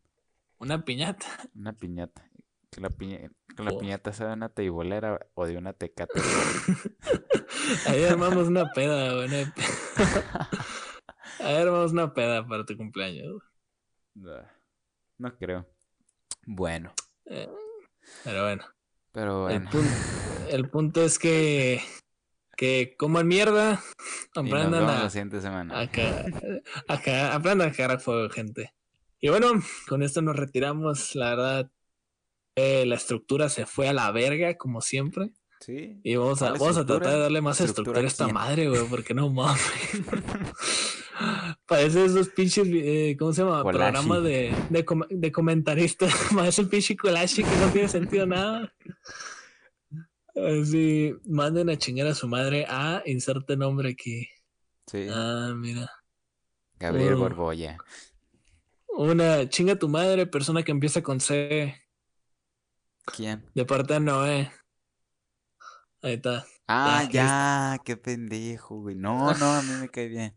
Una piñata. Una piñata. Que la, piña- que la Oh. piñata sea de una teibolera o de una tecate. Ahí armamos una peda, güey. pe- Ahí armamos una peda para tu cumpleaños. no creo. Bueno, Eh, Pero bueno, pero el, bueno. punto, el punto es que. Que coman mierda. Y nos Aprendan vemos a. la siguiente semana. Acá, acá, aprendan a cagar fuego, gente. Y bueno, con esto nos retiramos. La verdad, eh, la estructura se fue a la verga, como siempre. Sí. Y vamos a, ¿Cuál vamos a tratar de darle más ¿Estructura estructura a esta quién? madre, güey, porque no mames. Parece esos pinches, eh, ¿cómo se llama? Kolashi. Programas de, de, com- de comentaristas. Parece el pinche Kolashi que no tiene sentido nada. Así, manden a chingar a su madre. Ah, inserte nombre aquí. Sí. Ah, mira. Gabriel. Borbolla. Una chinga tu madre, persona que empieza con C, ¿Quién? de parte de Noé. Ahí está. Ah, Ya, ya, qué pendejo, güey. No, no, a mí me cae bien.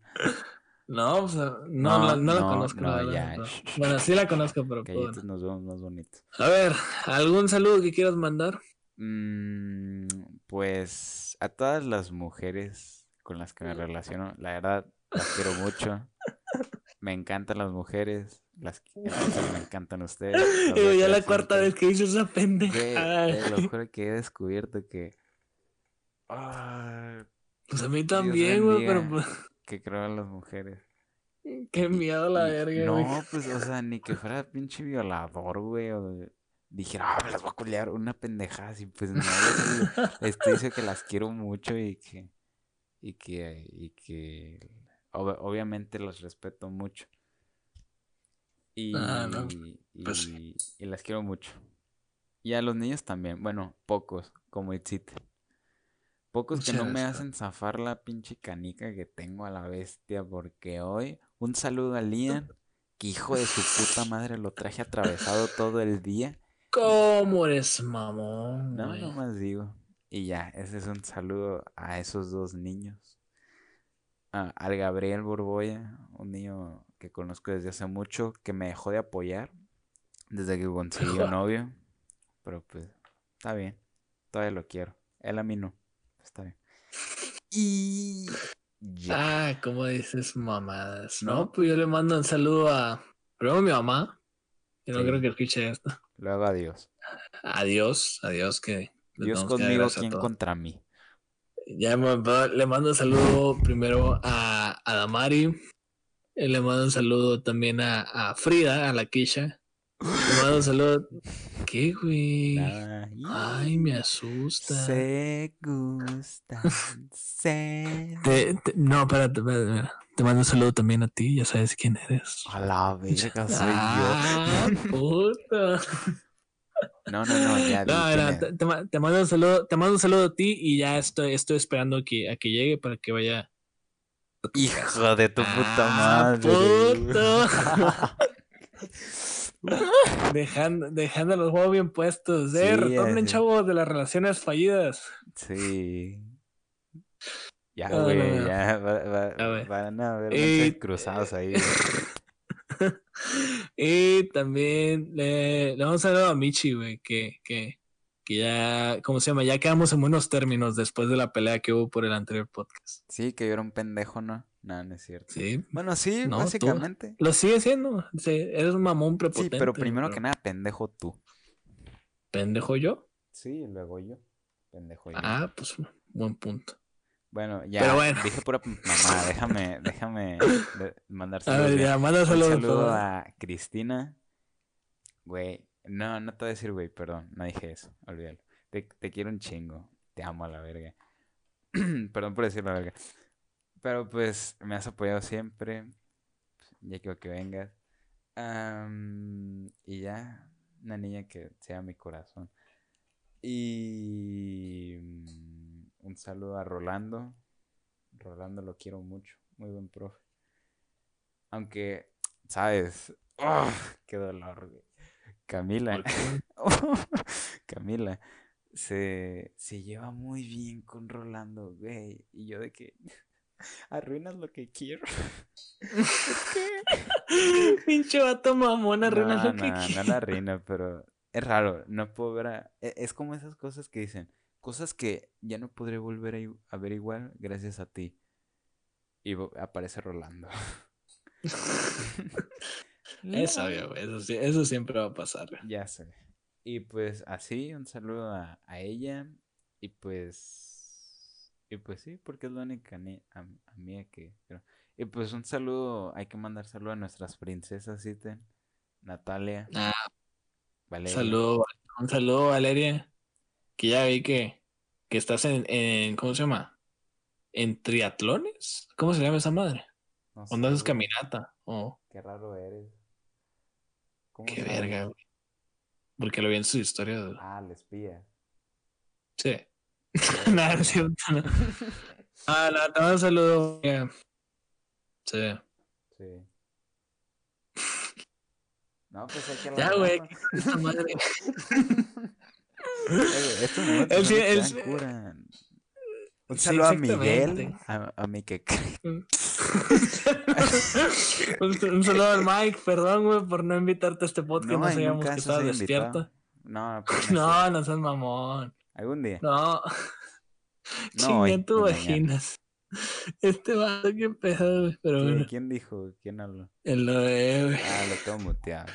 No, pues, no, No, la, no la no, conozco. no, ya, Bueno, sí la conozco, pero bueno. nos vemos más bonitos. A ver, ¿algún saludo que quieras mandar? Mm, pues a todas las mujeres con las que me relaciono, la verdad, las quiero mucho. Me encantan las mujeres, las me encantan ustedes. Digo, ya la cuarta vez que hice esa pendeja. te lo juro que he descubierto que. Ah, Pues a mí también, güey, pero pues, que creo en las mujeres. qué miedo la verga, güey. No, pues, o sea, ni que fuera pinche violador, güey, o dijera, ah, me las voy a culear, una pendejada así, pues no, güey, este dice que las quiero mucho y que, y que, y que, ob- obviamente las respeto mucho. Y, Ah, no, y, pues- y las quiero mucho. Y a los niños también, bueno, pocos, como Itzit. Pocos que no me hacen zafar la pinche canica que tengo a la bestia, porque hoy, un saludo a Lian, que hijo de su puta madre lo traje atravesado todo el día. ¿Cómo eres mamón, No, no más digo. Y ya, ese es un saludo a esos dos niños. al Gabriel Borboya, un niño que conozco desde hace mucho, que me dejó de apoyar desde que conseguí un novio. Pero pues, está bien. Todavía lo quiero. Él a mí no. Está bien. Y ya. Ah, ¿cómo dices mamadas? No, pues yo le mando un saludo a primero a mi mamá. Yo no creo que escuche esto. Luego adiós. Adiós, adiós que Dios conmigo, ¿quién contra mí? Ya le mando un saludo primero a, a Damari. Le mando un saludo también a, a Frida, a la Kisha. Un saludo. ¿Qué, güey? Ay, me asusta. Se gusta. Se... no, espérate, espérate, Te mando un saludo también a ti, ya sabes quién eres. A la verga soy ah, Puta. No, no, no, ya. No, te, te, mando un saludo, te mando un saludo a ti y ya estoy, estoy esperando que, a que llegue para que vaya. Hijo de tu puta ah, madre. Puto. dejando, dejando los huevos bien puestos. Eh, retornen, chavos, de las relaciones fallidas. Sí. Ya, güey, ya van a ver cruzados ahí. y también le, le, vamos a dar a Michi, güey, que, que, que ya, ¿cómo se llama? Ya quedamos en buenos términos después de la pelea que hubo por el anterior podcast. Sí, que yo era un pendejo, ¿no? No, no es cierto. Sí. Bueno, sí, básicamente. Lo sigue siendo. eres un mamón prepotente. Sí, pero primero que nada, pendejo tú. ¿Pendejo yo? Sí, luego yo. Pendejo yo. Ah, pues buen punto. Bueno, ya dije pura mamá, déjame, déjame mandar saludos. A ver, ya, manda saludos. Un saludo a Cristina. Güey, no, no te voy a decir güey, perdón, no dije eso, olvídalo. Te, te quiero un chingo, te amo a la verga. perdón por decir la verga. Pero pues me has apoyado siempre, ya quiero que vengas. y ya, una niña que sea mi corazón. Y un saludo a Rolando. Rolando lo quiero mucho. Muy buen profe. Aunque, ¿sabes? ¡Oh! ¡Qué dolor, Camila. Camila. Se, se lleva muy bien con Rolando, güey. Y yo de que arruinas lo que quiero. Pinche vato mamón, arruinas lo que quiero. No la arruina, pero es raro. No puedo ver a... E, es como esas cosas que dicen Cosas que ya no podré volver a ver igual gracias a ti. Y aparece Rolando. eso, eso, eso siempre va a pasar. Ya sé. Y pues así, un saludo a, ella. Y pues. Y pues sí, porque es la única a, mí que. Y pues un saludo, hay que mandar saludo a nuestras princesas, ¿sí? Natalia. Ah, Valeria. Saludo, un saludo, Valeria que ya vi que, que estás en, en, ¿cómo se llama? ¿En triatlones? ¿Cómo se llama esa madre? No caminata? Oh. Qué raro eres. Qué verga, güey. Porque lo vi en su historia. Ah, le espía. Sí. Nada, no cierto. No. ah, no, te mando un saludo. Sí. Sí. No, pues hay que Ya, güey. madre. Un saludo a Miguel, a, mi que un, saludo al Mike, perdón, güey, por no invitarte a este podcast, no, sabíamos que estabas despierto. No, pues no, no seas mamón. Algún día. No. no Chingue tu vaginas. Este qué pedo, güey. Pero ¿Quién, ¿Quién dijo? ¿Quién habló? El de, güey. Ah, lo tengo muteado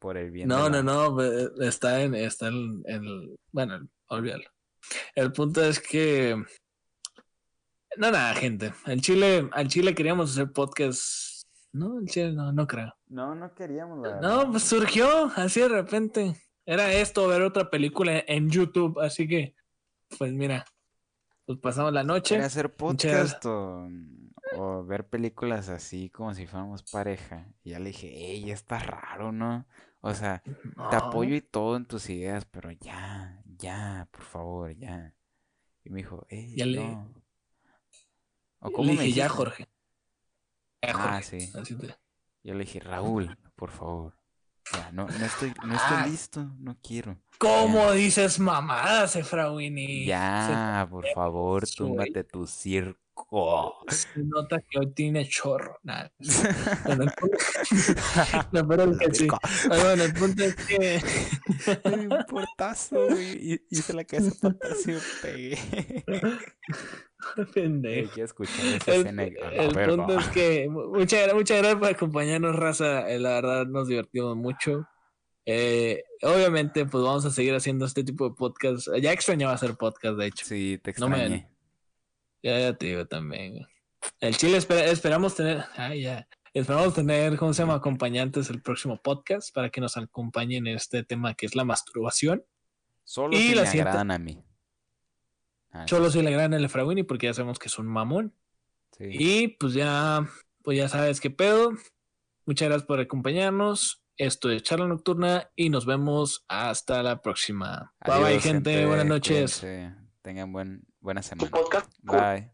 por el bien. No, no, no, está en, está en, el, bueno, olvídalo. El punto es que, no, nada, gente, al Chile, al Chile queríamos hacer podcast, no, el Chile no, no creo. No, no queríamos. no, pues surgió así de repente. Era esto, ver otra película en YouTube, así que, pues mira, pues pasamos la noche. hacer podcast o, o, ver películas así como si fuéramos pareja. Y ya le dije, ey, está raro, ¿no? O sea, te apoyo y todo en tus ideas, pero ya, ya, por favor, ya. Y me dijo, eh, ya le... ¿O cómo le dije, ya, Jorge. Ah, sí. Yo le dije, Raúl, por favor. Ya, no, no estoy, no estoy ah. listo, no quiero. ¿Cómo dices mamadas, Efraín? Ya, por favor, túmbate tu circo. Se nota que hoy tiene chorro. Nada. no, pero el que sí. Bueno, el punto es que. Un portazo, güey. Hice la cabeza patazo y me pegué. Pendejo. Escuchar esa el, escena. El punto es que muchas, muchas gracias por acompañarnos, raza. Eh, la verdad, nos divertimos mucho. Eh, obviamente, pues vamos a seguir haciendo este tipo de podcast. Ya extrañaba hacer podcast, de hecho. Sí, te extrañé. Ya, ya te digo también. El Chile esperamos tener, ay, ya, esperamos tener, ¿cómo se llama? Acompañantes el próximo podcast para que nos acompañen en este tema que es la masturbación. Solo y si me agradan a mí. Ah, Solo soy la gran Elefrawini porque ya sabemos que es un mamón. Sí. Y pues ya, pues ya sabes qué pedo. Muchas gracias por acompañarnos. Esto es Charla Nocturna y nos vemos hasta la próxima. bye bye, gente. Buenas noches. Tengan buen, buena semana. Bye.